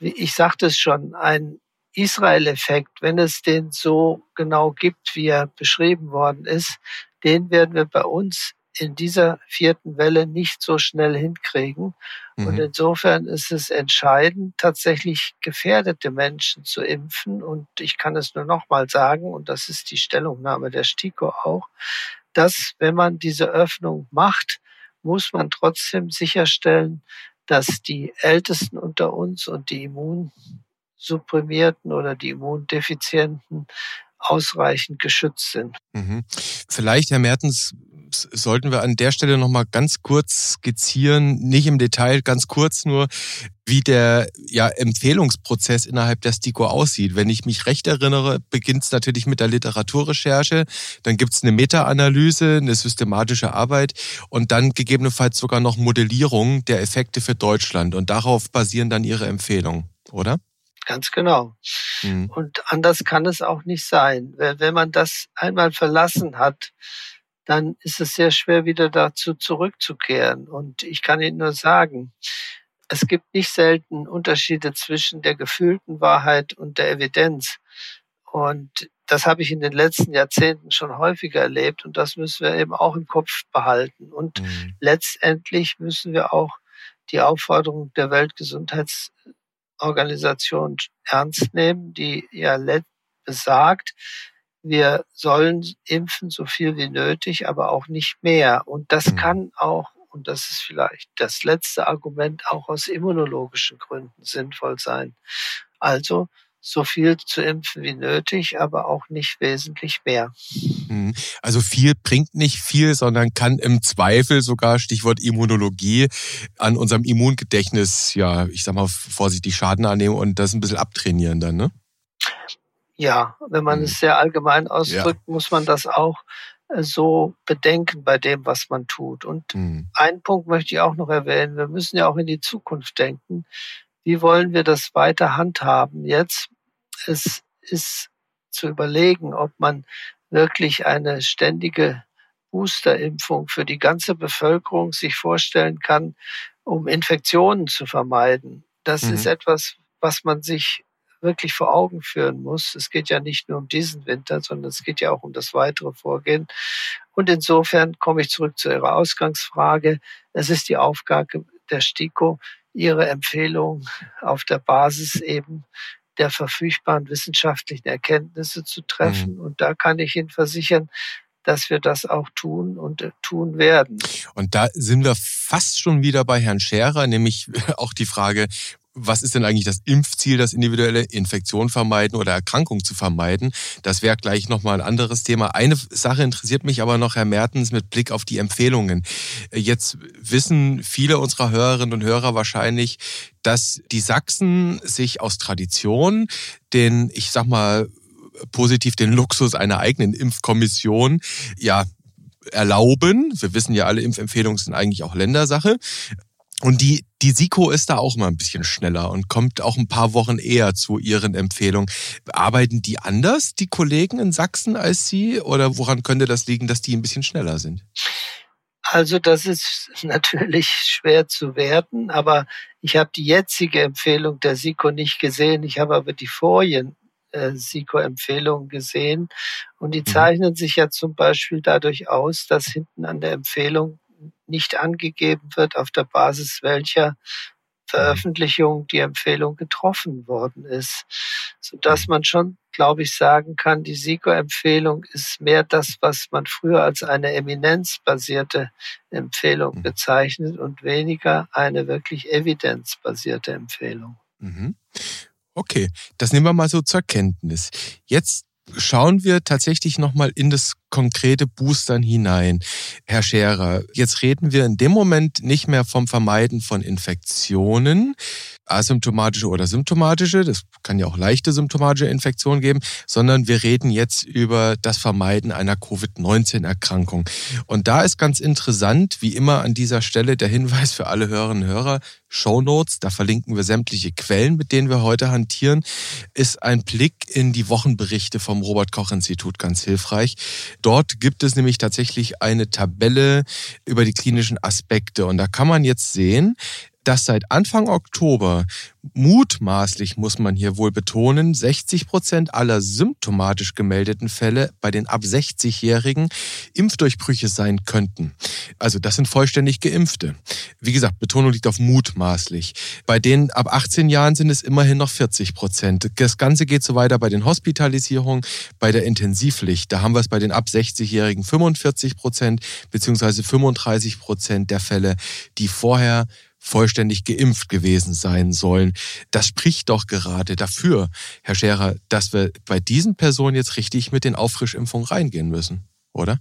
Wie ich sagte es schon, ein Israel-Effekt, wenn es den so genau gibt, wie er beschrieben worden ist, den werden wir bei uns in dieser vierten Welle nicht so schnell hinkriegen. Mhm. Und insofern ist es entscheidend, tatsächlich gefährdete Menschen zu impfen. Und ich kann es nur nochmal sagen, und das ist die Stellungnahme der STIKO auch, dass wenn man diese Öffnung macht, muss man trotzdem sicherstellen, dass die Ältesten unter uns und die Immunsupprimierten oder die Immundefizienten ausreichend geschützt sind. Mhm. Vielleicht, Herr Mertens, sollten wir an der Stelle noch mal ganz kurz skizzieren, nicht im Detail, ganz kurz nur, wie der ja, Empfehlungsprozess innerhalb der STIKO aussieht. Wenn ich mich recht erinnere, beginnt es natürlich mit der Literaturrecherche, dann gibt es eine Meta-Analyse, eine systematische Arbeit und dann gegebenenfalls sogar noch Modellierung der Effekte für Deutschland. Und darauf basieren dann Ihre Empfehlungen, oder? Ganz genau. Mhm. Und anders kann es auch nicht sein. Wenn man das einmal verlassen hat, dann ist es sehr schwer, wieder dazu zurückzukehren. Und ich kann Ihnen nur sagen, es gibt nicht selten Unterschiede zwischen der gefühlten Wahrheit und der Evidenz. Und das habe ich in den letzten Jahrzehnten schon häufiger erlebt und das müssen wir eben auch im Kopf behalten. Und mhm. letztendlich müssen wir auch die Aufforderung der Weltgesundheitsorganisation ernst nehmen, die ja besagt, wir sollen impfen so viel wie nötig, aber auch nicht mehr. Und das mhm. kann auch, und das ist vielleicht das letzte Argument, auch aus immunologischen Gründen sinnvoll sein. Also so viel zu impfen wie nötig, aber auch nicht wesentlich mehr. Mhm. Also viel bringt nicht viel, sondern kann im Zweifel sogar, Stichwort Immunologie, an unserem Immungedächtnis, ja, ich sag mal vorsichtig Schaden annehmen und das ein bisschen abtrainieren dann, ne? Ja, wenn man mhm. es sehr allgemein ausdrückt, ja. muss man das auch äh, so bedenken bei dem, was man tut. Und mhm. einen Punkt möchte ich auch noch erwähnen. Wir müssen ja auch in die Zukunft denken. Wie wollen wir das weiter handhaben? Jetzt es ist zu überlegen, ob man wirklich eine ständige Boosterimpfung für die ganze Bevölkerung sich vorstellen kann, um Infektionen zu vermeiden. Das mhm. ist etwas, was man sich wirklich vor Augen führen muss. Es geht ja nicht nur um diesen Winter, sondern es geht ja auch um das weitere Vorgehen. Und insofern komme ich zurück zu Ihrer Ausgangsfrage. Es ist die Aufgabe der STIKO, ihre Empfehlung auf der Basis eben der verfügbaren wissenschaftlichen Erkenntnisse zu treffen. Mhm. Und da kann ich Ihnen versichern, dass wir das auch tun und tun werden. Und da sind wir fast schon wieder bei Herrn Scherer, nämlich [laughs] auch die Frage, was ist denn eigentlich das Impfziel, das individuelle Infektion vermeiden oder Erkrankung zu vermeiden? Das wäre gleich nochmal ein anderes Thema. Eine Sache interessiert mich aber noch, Herr Mertens, mit Blick auf die Empfehlungen. Jetzt wissen viele unserer Hörerinnen und Hörer wahrscheinlich, dass die Sachsen sich aus Tradition den, ich sag mal, positiv den Luxus einer eigenen Impfkommission ja erlauben. Wir wissen ja, alle Impfempfehlungen sind eigentlich auch Ländersache. Und die, die SIKO ist da auch mal ein bisschen schneller und kommt auch ein paar Wochen eher zu ihren Empfehlungen. Arbeiten die anders, die Kollegen in Sachsen, als Sie? Oder woran könnte das liegen, dass die ein bisschen schneller sind? Also das ist [laughs] natürlich schwer zu werten, aber ich habe die jetzige Empfehlung der SIKO nicht gesehen. Ich habe aber die vorigen äh, SIKO-Empfehlungen gesehen und die mhm. zeichnen sich ja zum Beispiel dadurch aus, dass hinten an der Empfehlung nicht angegeben wird, auf der Basis welcher Veröffentlichung die Empfehlung getroffen worden ist, so dass man schon, glaube ich, sagen kann, die SIKO-Empfehlung ist mehr das, was man früher als eine eminenzbasierte Empfehlung mhm. bezeichnet und weniger eine wirklich evidenzbasierte Empfehlung. Mhm. Okay, das nehmen wir mal so zur Kenntnis. Jetzt schauen wir tatsächlich nochmal in das konkrete Boostern hinein. Herr Scherer, jetzt reden wir in dem Moment nicht mehr vom Vermeiden von Infektionen, asymptomatische oder symptomatische, das kann ja auch leichte symptomatische Infektionen geben, sondern wir reden jetzt über das Vermeiden einer Covid-19-Erkrankung. Und da ist ganz interessant, wie immer an dieser Stelle der Hinweis für alle Hörerinnen und Hörer, Show Notes, da verlinken wir sämtliche Quellen, mit denen wir heute hantieren, ist ein Blick in die Wochenberichte vom Robert Koch Institut ganz hilfreich. Dort gibt es nämlich tatsächlich eine Tabelle über die klinischen Aspekte. Und da kann man jetzt sehen, dass seit Anfang Oktober mutmaßlich, muss man hier wohl betonen, 60 Prozent aller symptomatisch gemeldeten Fälle bei den ab 60-Jährigen Impfdurchbrüche sein könnten. Also das sind vollständig Geimpfte. Wie gesagt, Betonung liegt auf mutmaßlich. Bei den ab 18 Jahren sind es immerhin noch 40 Prozent. Das Ganze geht so weiter bei den Hospitalisierungen, bei der Intensivpflicht. Da haben wir es bei den ab 60-Jährigen 45 Prozent beziehungsweise 35 Prozent der Fälle, die vorher vollständig geimpft gewesen sein sollen. Das spricht doch gerade dafür, Herr Scherer, dass wir bei diesen Personen jetzt richtig mit den Auffrischimpfungen reingehen müssen, oder?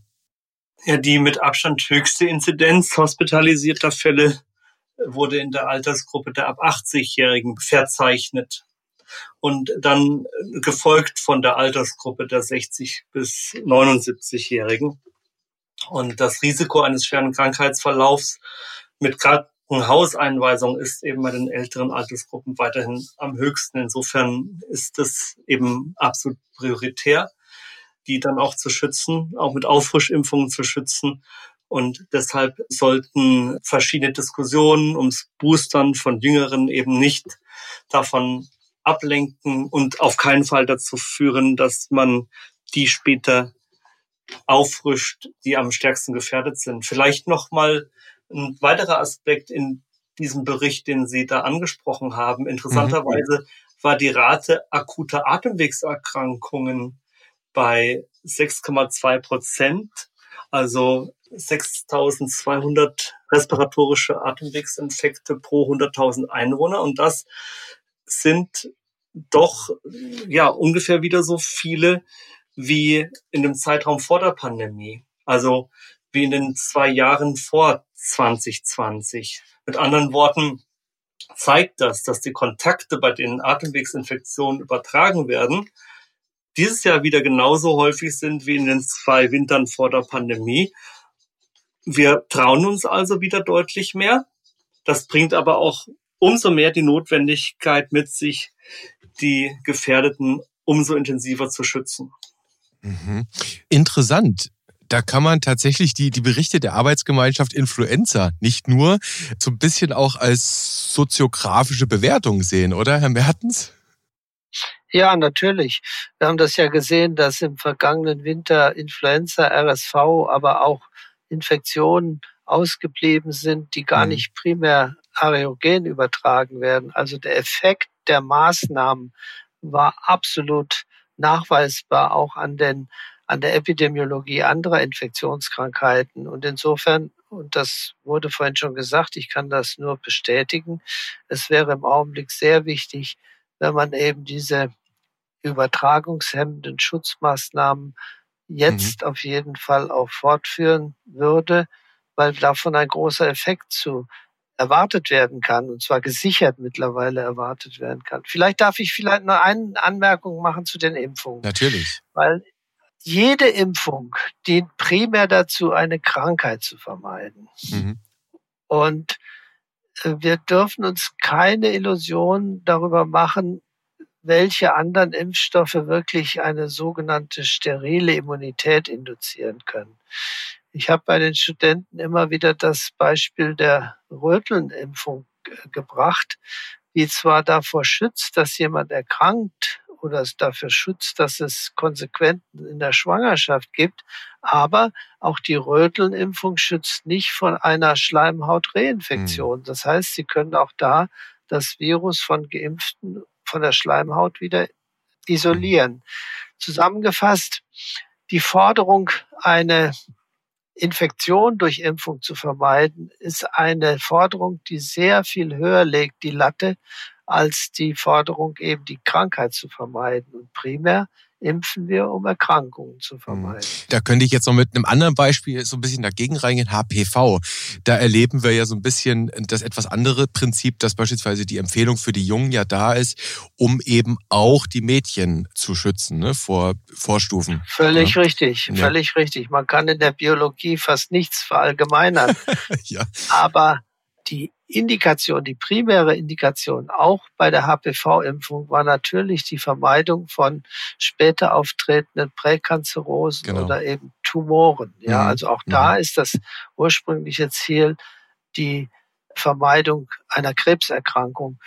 Ja, die mit Abstand höchste Inzidenz hospitalisierter Fälle wurde in der Altersgruppe der ab 80-Jährigen verzeichnet und dann gefolgt von der Altersgruppe der 60 bis 79-Jährigen. Und das Risiko eines schweren Krankheitsverlaufs mit Krankenhauseinweisung ist eben bei den älteren Altersgruppen weiterhin am höchsten. Insofern ist es eben absolut prioritär, die dann auch zu schützen, auch mit Auffrischimpfungen zu schützen. Und deshalb sollten verschiedene Diskussionen ums Boostern von Jüngeren eben nicht davon ablenken und auf keinen Fall dazu führen, dass man die später auffrischt, die am stärksten gefährdet sind. Vielleicht noch mal ein weiterer Aspekt in diesem Bericht, den Sie da angesprochen haben. Interessanterweise mhm. war die Rate akuter Atemwegserkrankungen bei 6,2 Prozent, also 6200 respiratorische Atemwegsinfekte pro 100.000 Einwohner. Und das sind doch ja ungefähr wieder so viele wie in dem Zeitraum vor der Pandemie. Also wie in den zwei Jahren vor 2020. Mit anderen Worten zeigt das, dass die Kontakte, bei denen Atemwegsinfektionen übertragen werden, dieses Jahr wieder genauso häufig sind wie in den zwei Wintern vor der Pandemie. Wir trauen uns also wieder deutlich mehr. Das bringt aber auch umso mehr die Notwendigkeit mit sich, die Gefährdeten umso intensiver zu schützen. Mhm. Interessant da kann man tatsächlich die, die Berichte der Arbeitsgemeinschaft Influenza nicht nur so ein bisschen auch als soziografische Bewertung sehen, oder, Herr Mertens? Ja, natürlich. Wir haben das ja gesehen, dass im vergangenen Winter Influenza, RSV, aber auch Infektionen ausgeblieben sind, die gar mhm. nicht primär aerogen übertragen werden. Also der Effekt der Maßnahmen war absolut nachweisbar auch an den an der Epidemiologie anderer Infektionskrankheiten. Und insofern, und das wurde vorhin schon gesagt, ich kann das nur bestätigen, es wäre im Augenblick sehr wichtig, wenn man eben diese übertragungshemmenden Schutzmaßnahmen jetzt mhm. auf jeden Fall auch fortführen würde, weil davon ein großer Effekt zu erwartet werden kann, und zwar gesichert mittlerweile erwartet werden kann. Vielleicht darf ich vielleicht noch eine Anmerkung machen zu den Impfungen. Natürlich. Weil jede Impfung dient primär dazu, eine Krankheit zu vermeiden. Mhm. Und äh, wir dürfen uns keine Illusion darüber machen, welche anderen Impfstoffe wirklich eine sogenannte sterile Immunität induzieren können. Ich habe bei den Studenten immer wieder das Beispiel der Rötelnimpfung gebracht, die zwar davor schützt, dass jemand erkrankt oder es dafür schützt, dass es Konsequenzen in der Schwangerschaft gibt, aber auch die Rötelnimpfung schützt nicht von einer Schleimhautreinfektion. Mhm. Das heißt, sie können auch da das Virus von Geimpften von der Schleimhaut wieder isolieren. Zusammengefasst, die Forderung, eine Infektion durch Impfung zu vermeiden, ist eine Forderung, die sehr viel höher legt, die Latte, als die Forderung, eben die Krankheit zu vermeiden. Und primär impfen wir, um Erkrankungen zu mhm. vermeiden. Da könnte ich jetzt noch mit einem anderen Beispiel so ein bisschen dagegen reingehen, HPV. Da erleben wir ja so ein bisschen das etwas andere Prinzip, dass beispielsweise die Empfehlung für die Jungen ja da ist, um eben auch die Mädchen zu schützen ne, vor Vorstufen. Völlig ja. richtig, ja. völlig richtig. Man kann in der Biologie fast nichts verallgemeinern. [laughs] ja. Aber die Indikation, die primäre Indikation auch bei der HPV-Impfung war natürlich die Vermeidung von später auftretenden Präkanzerosen genau. oder eben Tumoren. Ja, mhm. also auch mhm. da ist das ursprüngliche Ziel die Vermeidung einer Krebserkrankung.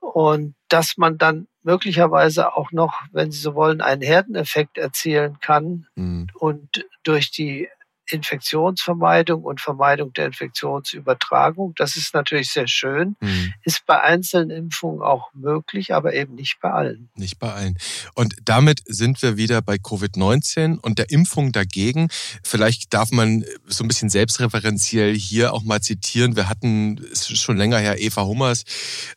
Und dass man dann möglicherweise auch noch, wenn Sie so wollen, einen Herdeneffekt erzielen kann mhm. und durch die Infektionsvermeidung und Vermeidung der Infektionsübertragung. Das ist natürlich sehr schön. Mhm. Ist bei einzelnen Impfungen auch möglich, aber eben nicht bei allen. Nicht bei allen. Und damit sind wir wieder bei Covid-19 und der Impfung dagegen. Vielleicht darf man so ein bisschen selbstreferenziell hier auch mal zitieren. Wir hatten, schon länger her, Eva Hummers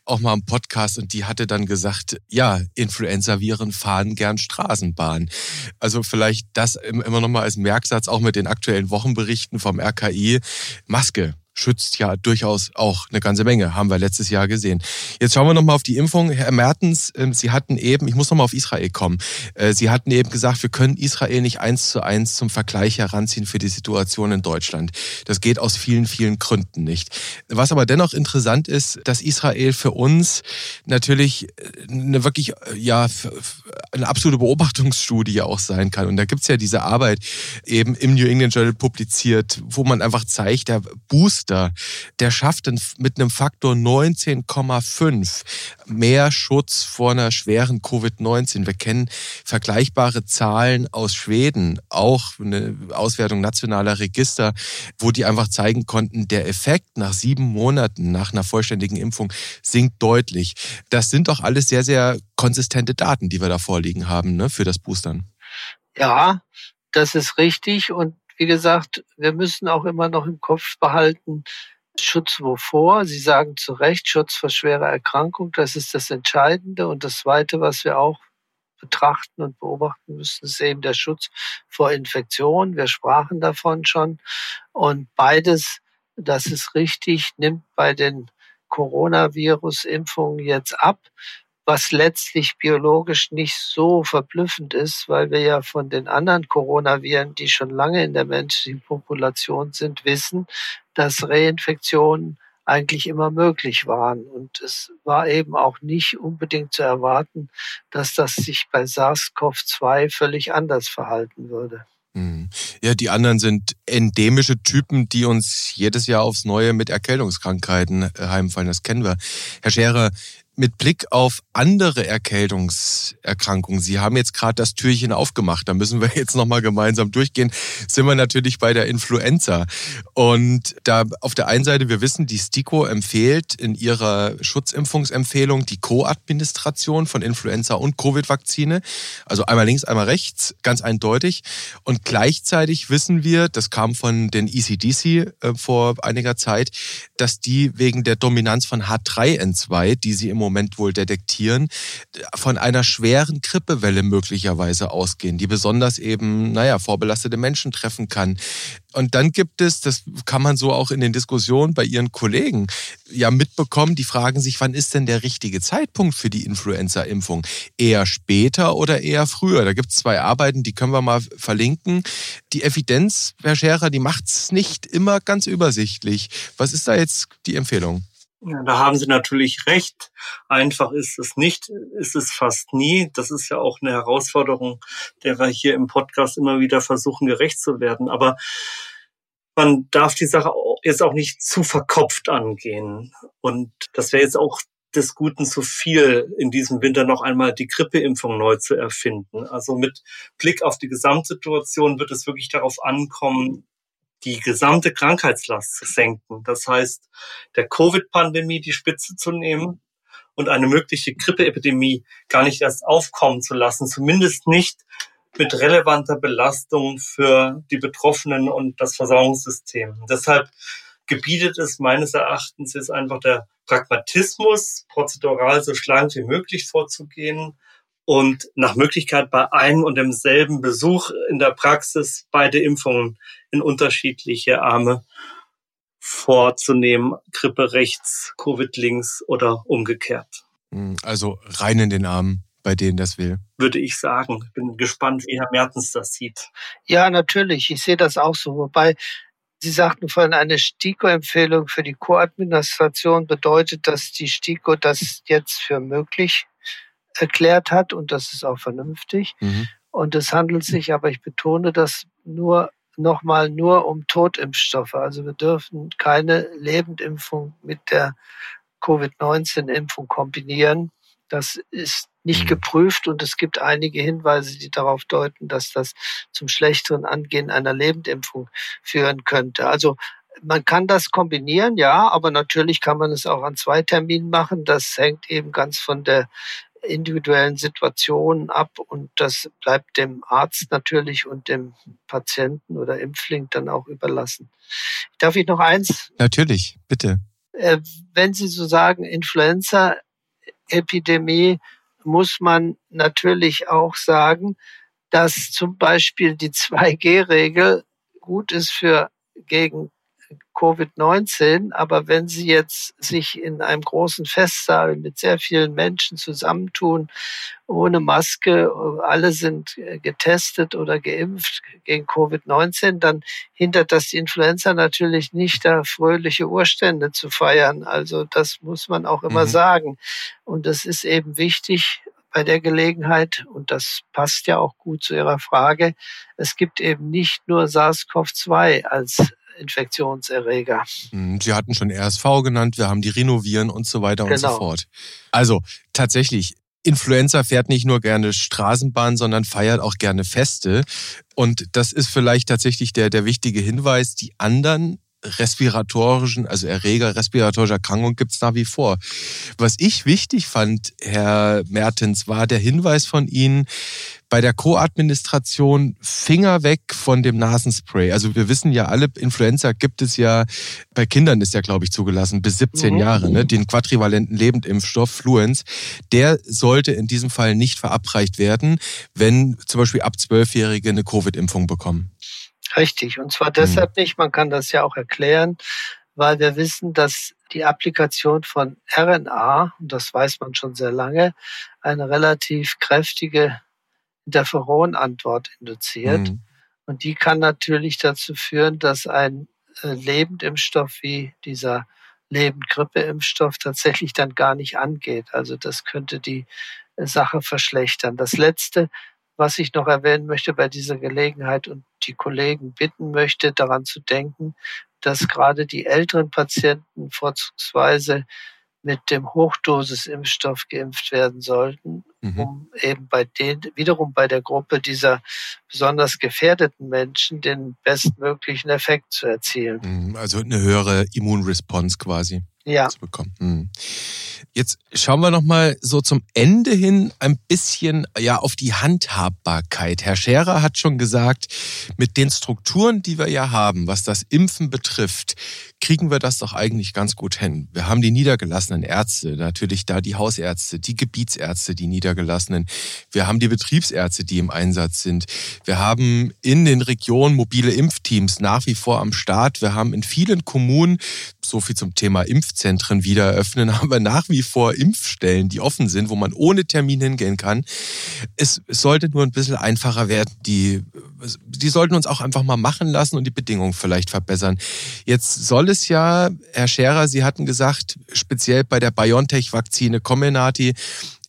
auch mal im Podcast und die hatte dann gesagt, ja, Influenza-Viren fahren gern Straßenbahn. Also vielleicht das immer noch mal als Merksatz auch mit den aktuellen aktuellen Wochenberichten vom RKI, Maske. Schützt ja durchaus auch eine ganze Menge, haben wir letztes Jahr gesehen. Jetzt schauen wir nochmal auf die Impfung. Herr Mertens, ähm, Sie hatten eben, ich muss nochmal auf Israel kommen, äh, Sie hatten eben gesagt, wir können Israel nicht eins zu eins zum Vergleich heranziehen für die Situation in Deutschland. Das geht aus vielen, vielen Gründen nicht. Was aber dennoch interessant ist, dass Israel für uns natürlich äh, eine wirklich, äh, ja, eine absolute Beobachtungsstudie auch sein kann. Und da gibt's ja diese Arbeit eben im New England Journal publiziert, wo man einfach zeigt, der Boost Booster, der schafft mit einem Faktor 19,5 mehr Schutz vor einer schweren Covid-19. Wir kennen vergleichbare Zahlen aus Schweden, auch eine Auswertung nationaler Register, wo die einfach zeigen konnten, der Effekt nach sieben Monaten nach einer vollständigen Impfung sinkt deutlich. Das sind doch alles sehr, sehr konsistente Daten, die wir da vorliegen haben ne, für das Boostern. Ja, das ist richtig. Und wie gesagt, wir müssen auch immer noch im Kopf behalten, Schutz wovor? Sie sagen zu Recht, Schutz vor schwerer Erkrankung, das ist das Entscheidende. Und das Zweite, was wir auch betrachten und beobachten müssen, ist eben der Schutz vor Infektion. Wir sprachen davon schon. Und beides, das ist richtig, nimmt bei den Coronavirus-Impfungen jetzt ab was letztlich biologisch nicht so verblüffend ist, weil wir ja von den anderen Coronaviren, die schon lange in der menschlichen Population sind, wissen, dass Reinfektionen eigentlich immer möglich waren. Und es war eben auch nicht unbedingt zu erwarten, dass das sich bei SARS-CoV-2 völlig anders verhalten würde. Hm. Ja, die anderen sind endemische Typen, die uns jedes Jahr aufs Neue mit Erkältungskrankheiten äh, heimfallen. Das kennen wir. Herr Scherer, mit Blick auf andere Erkältungserkrankungen, Sie haben jetzt gerade das Türchen aufgemacht, da müssen wir [laughs] jetzt nochmal gemeinsam durchgehen, sind wir natürlich bei der Influenza. Und da auf der einen Seite, wir wissen, die STIKO empfiehlt in ihrer Schutzimpfungsempfehlung die Co-Administration von Influenza und Covid-Vakzine. Also einmal links, einmal rechts, ganz eindeutig. Und gleichzeitig wissen wir, das kam von den ECDC äh, vor einiger Zeit, dass die wegen der Dominanz von H3N2, die sie im Moment wohl detektieren, von einer schweren Grippewelle möglicherweise ausgehen, die besonders eben, naja, vorbelastete Menschen treffen kann. Und dann gibt es, das kann man so auch in den Diskussionen bei Ihren Kollegen ja mitbekommen, die fragen sich, wann ist denn der richtige Zeitpunkt für die Influenza-Impfung? Eher später oder eher früher? Da gibt es zwei Arbeiten, die können wir mal verlinken. Die Evidenz, Herr Scherer, die macht es nicht immer ganz übersichtlich. Was ist da jetzt die Empfehlung? Ja, da haben Sie natürlich recht. Einfach ist es nicht, ist es fast nie. Das ist ja auch eine Herausforderung, der wir hier im Podcast immer wieder versuchen, gerecht zu werden. Aber man darf die Sache jetzt auch nicht zu verkopft angehen. Und das wäre jetzt auch des Guten zu viel, in diesem Winter noch einmal die Grippeimpfung neu zu erfinden. Also mit Blick auf die Gesamtsituation wird es wirklich darauf ankommen, die gesamte Krankheitslast zu senken. Das heißt, der Covid-Pandemie die Spitze zu nehmen und eine mögliche Grippeepidemie gar nicht erst aufkommen zu lassen, zumindest nicht mit relevanter Belastung für die Betroffenen und das Versorgungssystem. Deshalb gebietet es meines Erachtens jetzt einfach der Pragmatismus, prozedural so schlank wie möglich vorzugehen, und nach Möglichkeit bei einem und demselben Besuch in der Praxis beide Impfungen in unterschiedliche Arme vorzunehmen, Grippe rechts, Covid links oder umgekehrt. Hm, also rein in den Arm bei denen das will. Würde ich sagen. Bin gespannt, wie Herr Mertens das sieht. Ja, natürlich. Ich sehe das auch so. Wobei Sie sagten vorhin, eine STIKO-Empfehlung für die Koadministration bedeutet, dass die STIKO das jetzt für möglich erklärt hat und das ist auch vernünftig. Mhm. Und es handelt sich, aber ich betone das nur nochmal nur um Totimpfstoffe. Also wir dürfen keine Lebendimpfung mit der Covid-19-Impfung kombinieren. Das ist nicht mhm. geprüft und es gibt einige Hinweise, die darauf deuten, dass das zum schlechteren Angehen einer Lebendimpfung führen könnte. Also man kann das kombinieren, ja, aber natürlich kann man es auch an zwei Terminen machen. Das hängt eben ganz von der individuellen Situationen ab und das bleibt dem Arzt natürlich und dem Patienten oder Impfling dann auch überlassen. Darf ich noch eins? Natürlich, bitte. Äh, wenn Sie so sagen, Influenza-Epidemie, muss man natürlich auch sagen, dass zum Beispiel die 2G-Regel gut ist für gegen Covid-19, aber wenn Sie jetzt sich in einem großen Festsaal mit sehr vielen Menschen zusammentun, ohne Maske, alle sind getestet oder geimpft gegen Covid-19, dann hindert das die Influenza natürlich nicht, da fröhliche Urstände zu feiern. Also das muss man auch immer mhm. sagen. Und es ist eben wichtig, bei der Gelegenheit, und das passt ja auch gut zu Ihrer Frage, es gibt eben nicht nur SARS-CoV-2 als Infektionserreger. Hm, Sie hatten schon RSV genannt, wir haben die Renovieren und so weiter genau. und so genau. fort. Also tatsächlich, Influenza fährt nicht nur gerne Straßenbahn, sondern feiert auch gerne Feste. Und das ist vielleicht tatsächlich der, der wichtige Hinweis. Die anderen respiratorischen, also Erreger respiratorischer Erkrankung gibt es nach wie vor. Was ich wichtig fand, Herr Mertens, war der Hinweis von Ihnen, bei der Co-Administration Finger weg von dem Nasenspray. Also wir wissen ja alle, Influenza gibt es ja, bei Kindern ist ja, glaube ich, zugelassen, bis 17 mhm. Jahre, ne? den quadrivalenten Lebendimpfstoff Fluence. Der sollte in diesem Fall nicht verabreicht werden, wenn zum Beispiel ab Zwölfjährige eine Covid-Impfung bekommen. Richtig. Und zwar deshalb mhm. nicht, man kann das ja auch erklären, weil wir wissen, dass die Applikation von RNA, und das weiß man schon sehr lange, eine relativ kräftige Interferonantwort induziert. Mhm. Und die kann natürlich dazu führen, dass ein äh, Lebendimpfstoff wie dieser Lebendgrippeimpfstoff tatsächlich dann gar nicht angeht. Also das könnte die äh, Sache verschlechtern. Das Letzte, was ich noch erwähnen möchte bei dieser Gelegenheit und die Kollegen bitten möchte, daran zu denken, dass gerade die älteren Patienten vorzugsweise mit dem Hochdosisimpfstoff geimpft werden sollten, mhm. um eben bei den, wiederum bei der Gruppe dieser besonders gefährdeten Menschen den bestmöglichen Effekt zu erzielen. Mhm, also eine höhere Immunresponse quasi ja. zu bekommen. Mhm. Jetzt schauen wir noch mal so zum Ende hin ein bisschen ja auf die Handhabbarkeit. Herr Scherer hat schon gesagt, mit den Strukturen, die wir ja haben, was das Impfen betrifft, kriegen wir das doch eigentlich ganz gut hin. Wir haben die niedergelassenen Ärzte, natürlich da die Hausärzte, die Gebietsärzte, die niedergelassenen. Wir haben die Betriebsärzte, die im Einsatz sind. Wir haben in den Regionen mobile Impfteams nach wie vor am Start. Wir haben in vielen Kommunen, so viel zum Thema Impfzentren wieder eröffnen, [laughs] haben wir nach wie vor Impfstellen, die offen sind, wo man ohne Termin hingehen kann. Es, es sollte nur ein bisschen einfacher werden. Die, die sollten uns auch einfach mal machen lassen und die Bedingungen vielleicht verbessern. Jetzt soll es ja, Herr Scherer, Sie hatten gesagt, speziell bei der BioNTech-Vakzine Comenati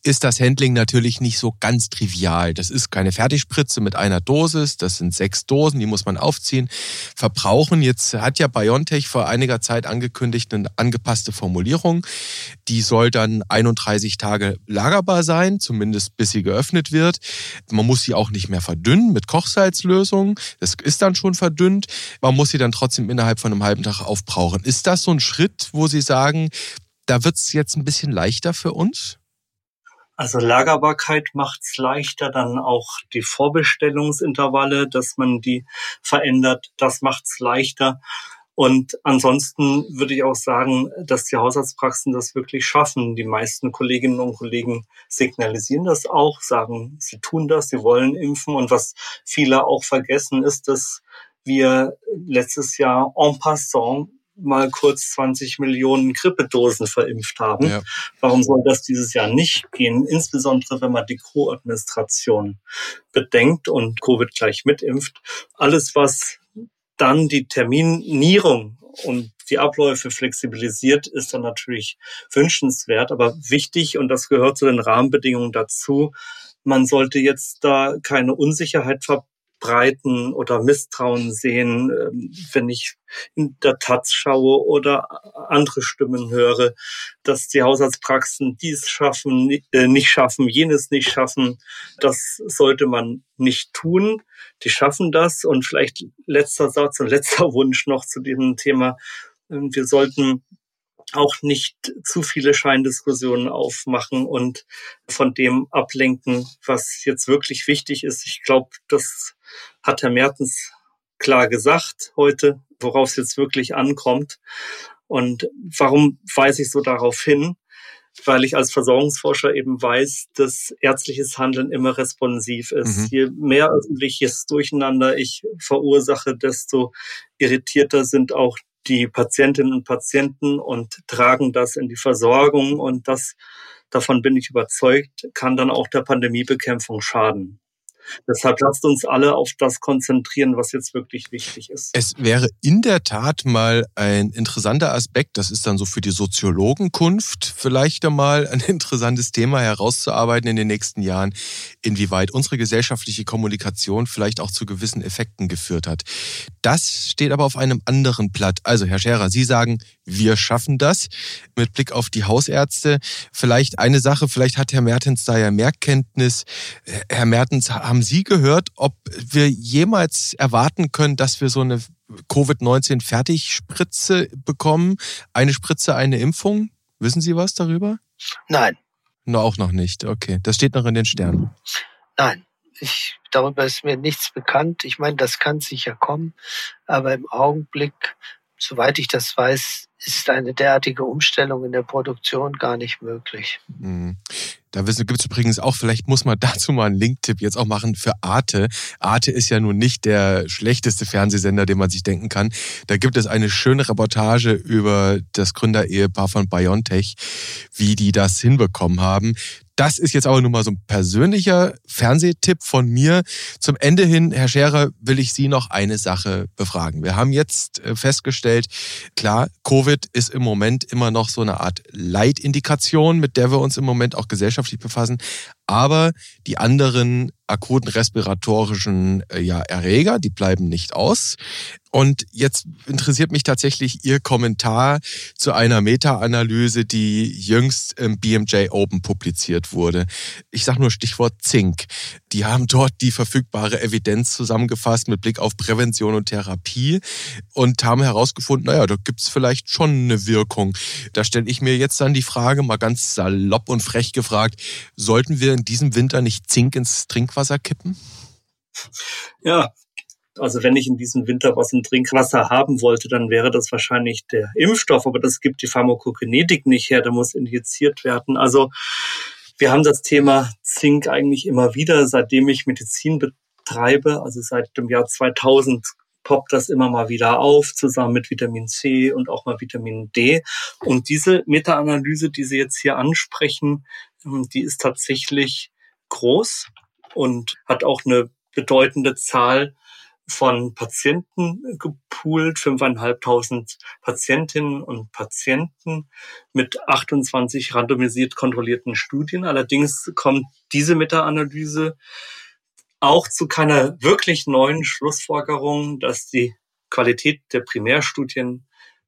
ist das Handling natürlich nicht so ganz trivial. Das ist keine Fertigspritze mit einer Dosis, das sind sechs Dosen, die muss man aufziehen, verbrauchen. Jetzt hat ja BioNTech vor einiger Zeit angekündigt eine angepasste Formulierung. Die soll dann 31 Tage lagerbar sein, zumindest bis sie geöffnet wird. Man muss sie auch nicht mehr verdünnen mit Kochsalzlösung. Das ist dann schon verdünnt. Man muss sie dann trotzdem innerhalb von einem halben Tag aufbrauchen. Ist das so ein Schritt, wo Sie sagen, da wird es jetzt ein bisschen leichter für uns? Also Lagerbarkeit macht es leichter, dann auch die Vorbestellungsintervalle, dass man die verändert, das macht es leichter. Und ansonsten würde ich auch sagen, dass die Hausarztpraxen das wirklich schaffen. Die meisten Kolleginnen und Kollegen signalisieren das auch, sagen, sie tun das, sie wollen impfen. Und was viele auch vergessen, ist, dass wir letztes Jahr en passant mal kurz 20 Millionen Grippedosen verimpft haben. Ja. Warum soll das dieses Jahr nicht gehen? Insbesondere wenn man die Co-Administration bedenkt und Covid gleich mitimpft. Alles, was dann die Terminierung und die Abläufe flexibilisiert, ist dann natürlich wünschenswert, aber wichtig und das gehört zu den Rahmenbedingungen dazu. Man sollte jetzt da keine Unsicherheit ver Breiten oder Misstrauen sehen, ähm, wenn ich in der Taz schaue oder andere Stimmen höre, dass die Haushaltspraxen dies schaffen, äh, nicht schaffen, jenes nicht schaffen. Das sollte man nicht tun. Die schaffen das. Und vielleicht letzter Satz und letzter [laughs] Wunsch noch zu diesem Thema. Ähm, wir sollten auch nicht zu viele Scheindiskussionen aufmachen und von dem ablenken, was jetzt wirklich wichtig ist. Ich glaube, das hat Herr Mertens klar gesagt heute, worauf es jetzt wirklich ankommt. Und warum weise ich so darauf hin? Weil ich als Versorgungsforscher eben weiß, dass ärztliches Handeln immer responsiv ist. Mhm. Je mehr öffentliches Durcheinander ich verursache, desto irritierter sind auch die Patientinnen und Patienten und tragen das in die Versorgung und das, davon bin ich überzeugt, kann dann auch der Pandemiebekämpfung schaden. Deshalb lasst uns alle auf das konzentrieren, was jetzt wirklich wichtig ist. Es wäre in der Tat mal ein interessanter Aspekt, das ist dann so für die Soziologenkunft vielleicht einmal ein interessantes Thema herauszuarbeiten in den nächsten Jahren, inwieweit unsere gesellschaftliche Kommunikation vielleicht auch zu gewissen Effekten geführt hat. Das steht aber auf einem anderen Blatt. Also, Herr Scherer, Sie sagen, wir schaffen das mit Blick auf die Hausärzte. Vielleicht eine Sache, vielleicht hat Herr Mertens da ja mehr Kenntnis. Herr Mertens, haben Sie gehört, ob wir jemals erwarten können, dass wir so eine Covid-19-Fertigspritze bekommen? Eine Spritze, eine Impfung? Wissen Sie was darüber? Nein. No, auch noch nicht. Okay, das steht noch in den Sternen. Nein, ich, darüber ist mir nichts bekannt. Ich meine, das kann sicher kommen, aber im Augenblick, soweit ich das weiß, ist eine derartige Umstellung in der Produktion gar nicht möglich. Mhm. Da gibt es übrigens auch, vielleicht muss man [laughs] dazu mal einen Linktipp jetzt auch machen für Arte. Arte ist ja nun nicht der schlechteste Fernsehsender, den man sich denken kann. Da gibt es eine schöne Reportage über das Gründerehepaar von BioNTech, wie die das hinbekommen haben. Das ist jetzt aber nur mal so ein persönlicher Fernsehtipp von mir. Zum Ende hin, Herr Scherer, will ich Sie noch eine Sache befragen. Wir haben jetzt äh, festgestellt, klar, Covid ist im Moment immer noch so eine Art Leitindikation, mit der wir uns im Moment auch gesellschaftlich befassen. Aber die anderen akuten respiratorischen äh, ja, Erreger, die bleiben nicht aus. Und jetzt interessiert mich tatsächlich Ihr Kommentar zu einer Meta-Analyse, die jüngst im BMJ Open publiziert wurde. Ich sage nur Stichwort Zink. Die haben dort die verfügbare Evidenz zusammengefasst mit Blick auf Prävention und Therapie und haben herausgefunden, naja, da gibt's vielleicht schon eine Wirkung. Da stelle ich mir jetzt dann die Frage, mal ganz salopp und frech gefragt, sollten wir in diesem Winter nicht Zink ins Trinkwasser kippen? Ja, also wenn ich in diesem Winter was im Trinkwasser haben wollte, dann wäre das wahrscheinlich der Impfstoff, aber das gibt die Pharmakokinetik nicht her, da muss injiziert werden. Also wir haben das Thema Zink eigentlich immer wieder, seitdem ich Medizin betreibe, also seit dem Jahr 2000 poppt das immer mal wieder auf, zusammen mit Vitamin C und auch mal Vitamin D. Und diese Meta-Analyse, die Sie jetzt hier ansprechen, die ist tatsächlich groß und hat auch eine bedeutende Zahl von Patienten gepoolt, 5.500 Patientinnen und Patienten mit 28 randomisiert kontrollierten Studien. Allerdings kommt diese Meta-Analyse auch zu keiner wirklich neuen Schlussfolgerung, dass die Qualität der Primärstudien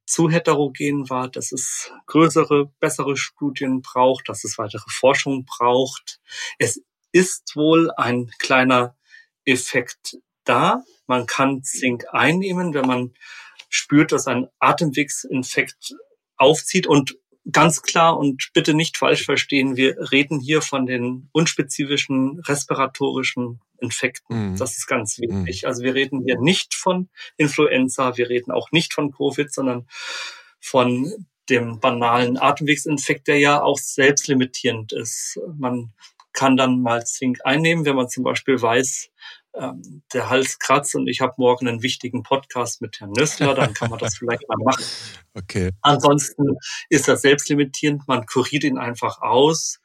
zu heterogen war, dass es größere, bessere Studien braucht, dass es weitere Forschung braucht. Es ist wohl ein kleiner Effekt da. Man kann Zink einnehmen, wenn man spürt, dass ein Atemwegsinfekt aufzieht und ganz klar und bitte nicht falsch verstehen, wir reden hier von den unspezifischen respiratorischen Infekten. Mhm. Das ist ganz wichtig. Mhm. Also wir reden hier nicht von Influenza, wir reden auch nicht von Covid, sondern von dem banalen Atemwegsinfekt, der ja auch selbstlimitierend ist. Man kann dann mal Zink einnehmen, wenn man zum Beispiel weiß, ähm, der Hals kratzt und ich habe morgen einen wichtigen Podcast mit Herrn Nössler, dann kann man das [laughs] vielleicht mal machen. Okay. Ansonsten ist das selbstlimitierend, man kuriert ihn einfach aus.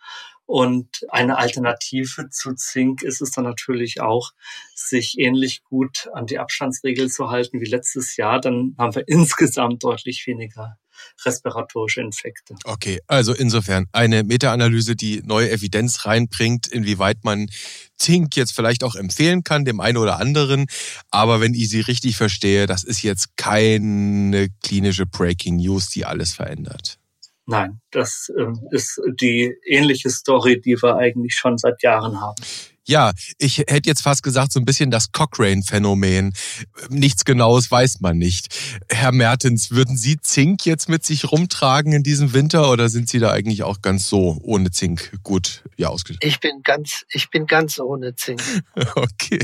Und eine Alternative zu Zink ist es dann natürlich auch, sich ähnlich gut an die Abstandsregel zu halten wie letztes Jahr. Dann haben wir [laughs] insgesamt deutlich weniger respiratorische Infekte. Okay, also insofern eine Meta-Analyse, die neue Evidenz reinbringt, inwieweit man Zink jetzt vielleicht auch empfehlen kann, dem einen oder anderen. Aber wenn ich sie richtig verstehe, das ist jetzt keine klinische Breaking News, die alles verändert. Nein, das ähm, ist die ähnliche Story, die wir eigentlich schon seit Jahren haben. Ja, ich hätte jetzt fast gesagt, so ein bisschen das Cochrane-Phänomen. Nichts Genaues weiß man nicht. Herr Mertens, würden Sie Zink jetzt mit sich rumtragen in diesem Winter oder sind Sie da eigentlich auch ganz so ohne Zink gut ja ausgeschlossen. Ich bin ganz, ich bin ganz ohne Zink. [laughs] okay,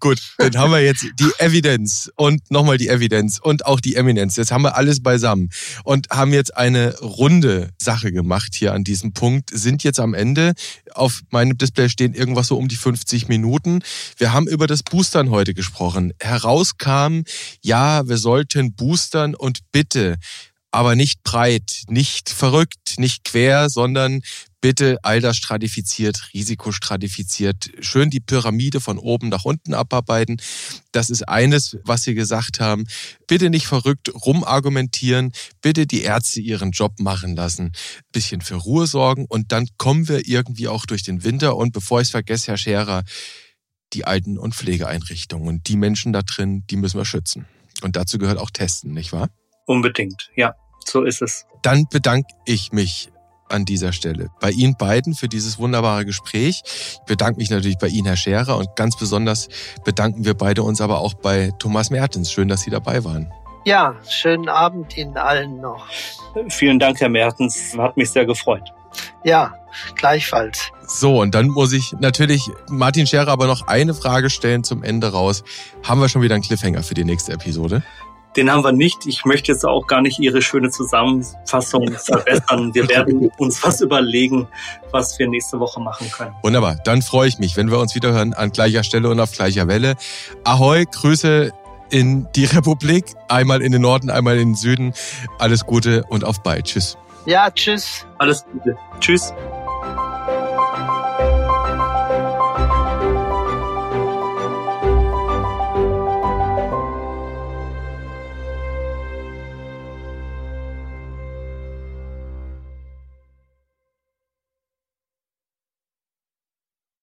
gut. Dann haben wir jetzt die Evidenz und nochmal die Evidenz und auch die Eminenz. Jetzt haben wir alles beisammen und haben jetzt eine runde Sache gemacht hier an diesem Punkt. Sind jetzt am Ende. Auf meinem Display stehen irgendwas so um die 50 Minuten. Wir haben über das Boostern heute gesprochen. Herauskam, ja, wir sollten boostern und bitte aber nicht breit, nicht verrückt, nicht quer, sondern bitte altersstratifiziert, risikostratifiziert, schön die Pyramide von oben nach unten abarbeiten. Das ist eines, was Sie gesagt haben. Bitte nicht verrückt rumargumentieren, bitte die Ärzte ihren Job machen lassen, bisschen für Ruhe sorgen und dann kommen wir irgendwie auch durch den Winter. Und bevor ich es vergesse, Herr Scherer, die Alten- und Pflegeeinrichtungen und die Menschen da drin, die müssen wir schützen. Und dazu gehört auch Testen, nicht wahr? Unbedingt, ja. So ist es. Dann bedanke ich mich an dieser Stelle bei Ihnen beiden für dieses wunderbare Gespräch. Ich bedanke mich natürlich bei Ihnen, Herr Scherer, und ganz besonders bedanken wir beide uns aber auch bei Thomas Mertens. Schön, dass Sie dabei waren. Ja, schönen Abend Ihnen allen noch. Vielen Dank, Herr Mertens. Hat mich sehr gefreut. Ja, gleichfalls. So, und dann muss ich natürlich Martin Scherer aber noch eine Frage stellen zum Ende raus. Haben wir schon wieder einen Cliffhanger für die nächste Episode? Den haben wir nicht. Ich möchte jetzt auch gar nicht Ihre schöne Zusammenfassung [laughs] verbessern. Wir werden uns was überlegen, was wir nächste Woche machen können. Wunderbar. Dann freue ich mich, wenn wir uns wieder hören an gleicher Stelle und auf gleicher Welle. Ahoi, Grüße in die [laughs] Republik. Einmal in den Norden, einmal in den Süden. Alles Gute und auf bald. Tschüss. Ja, tschüss. Alles Gute. Tschüss.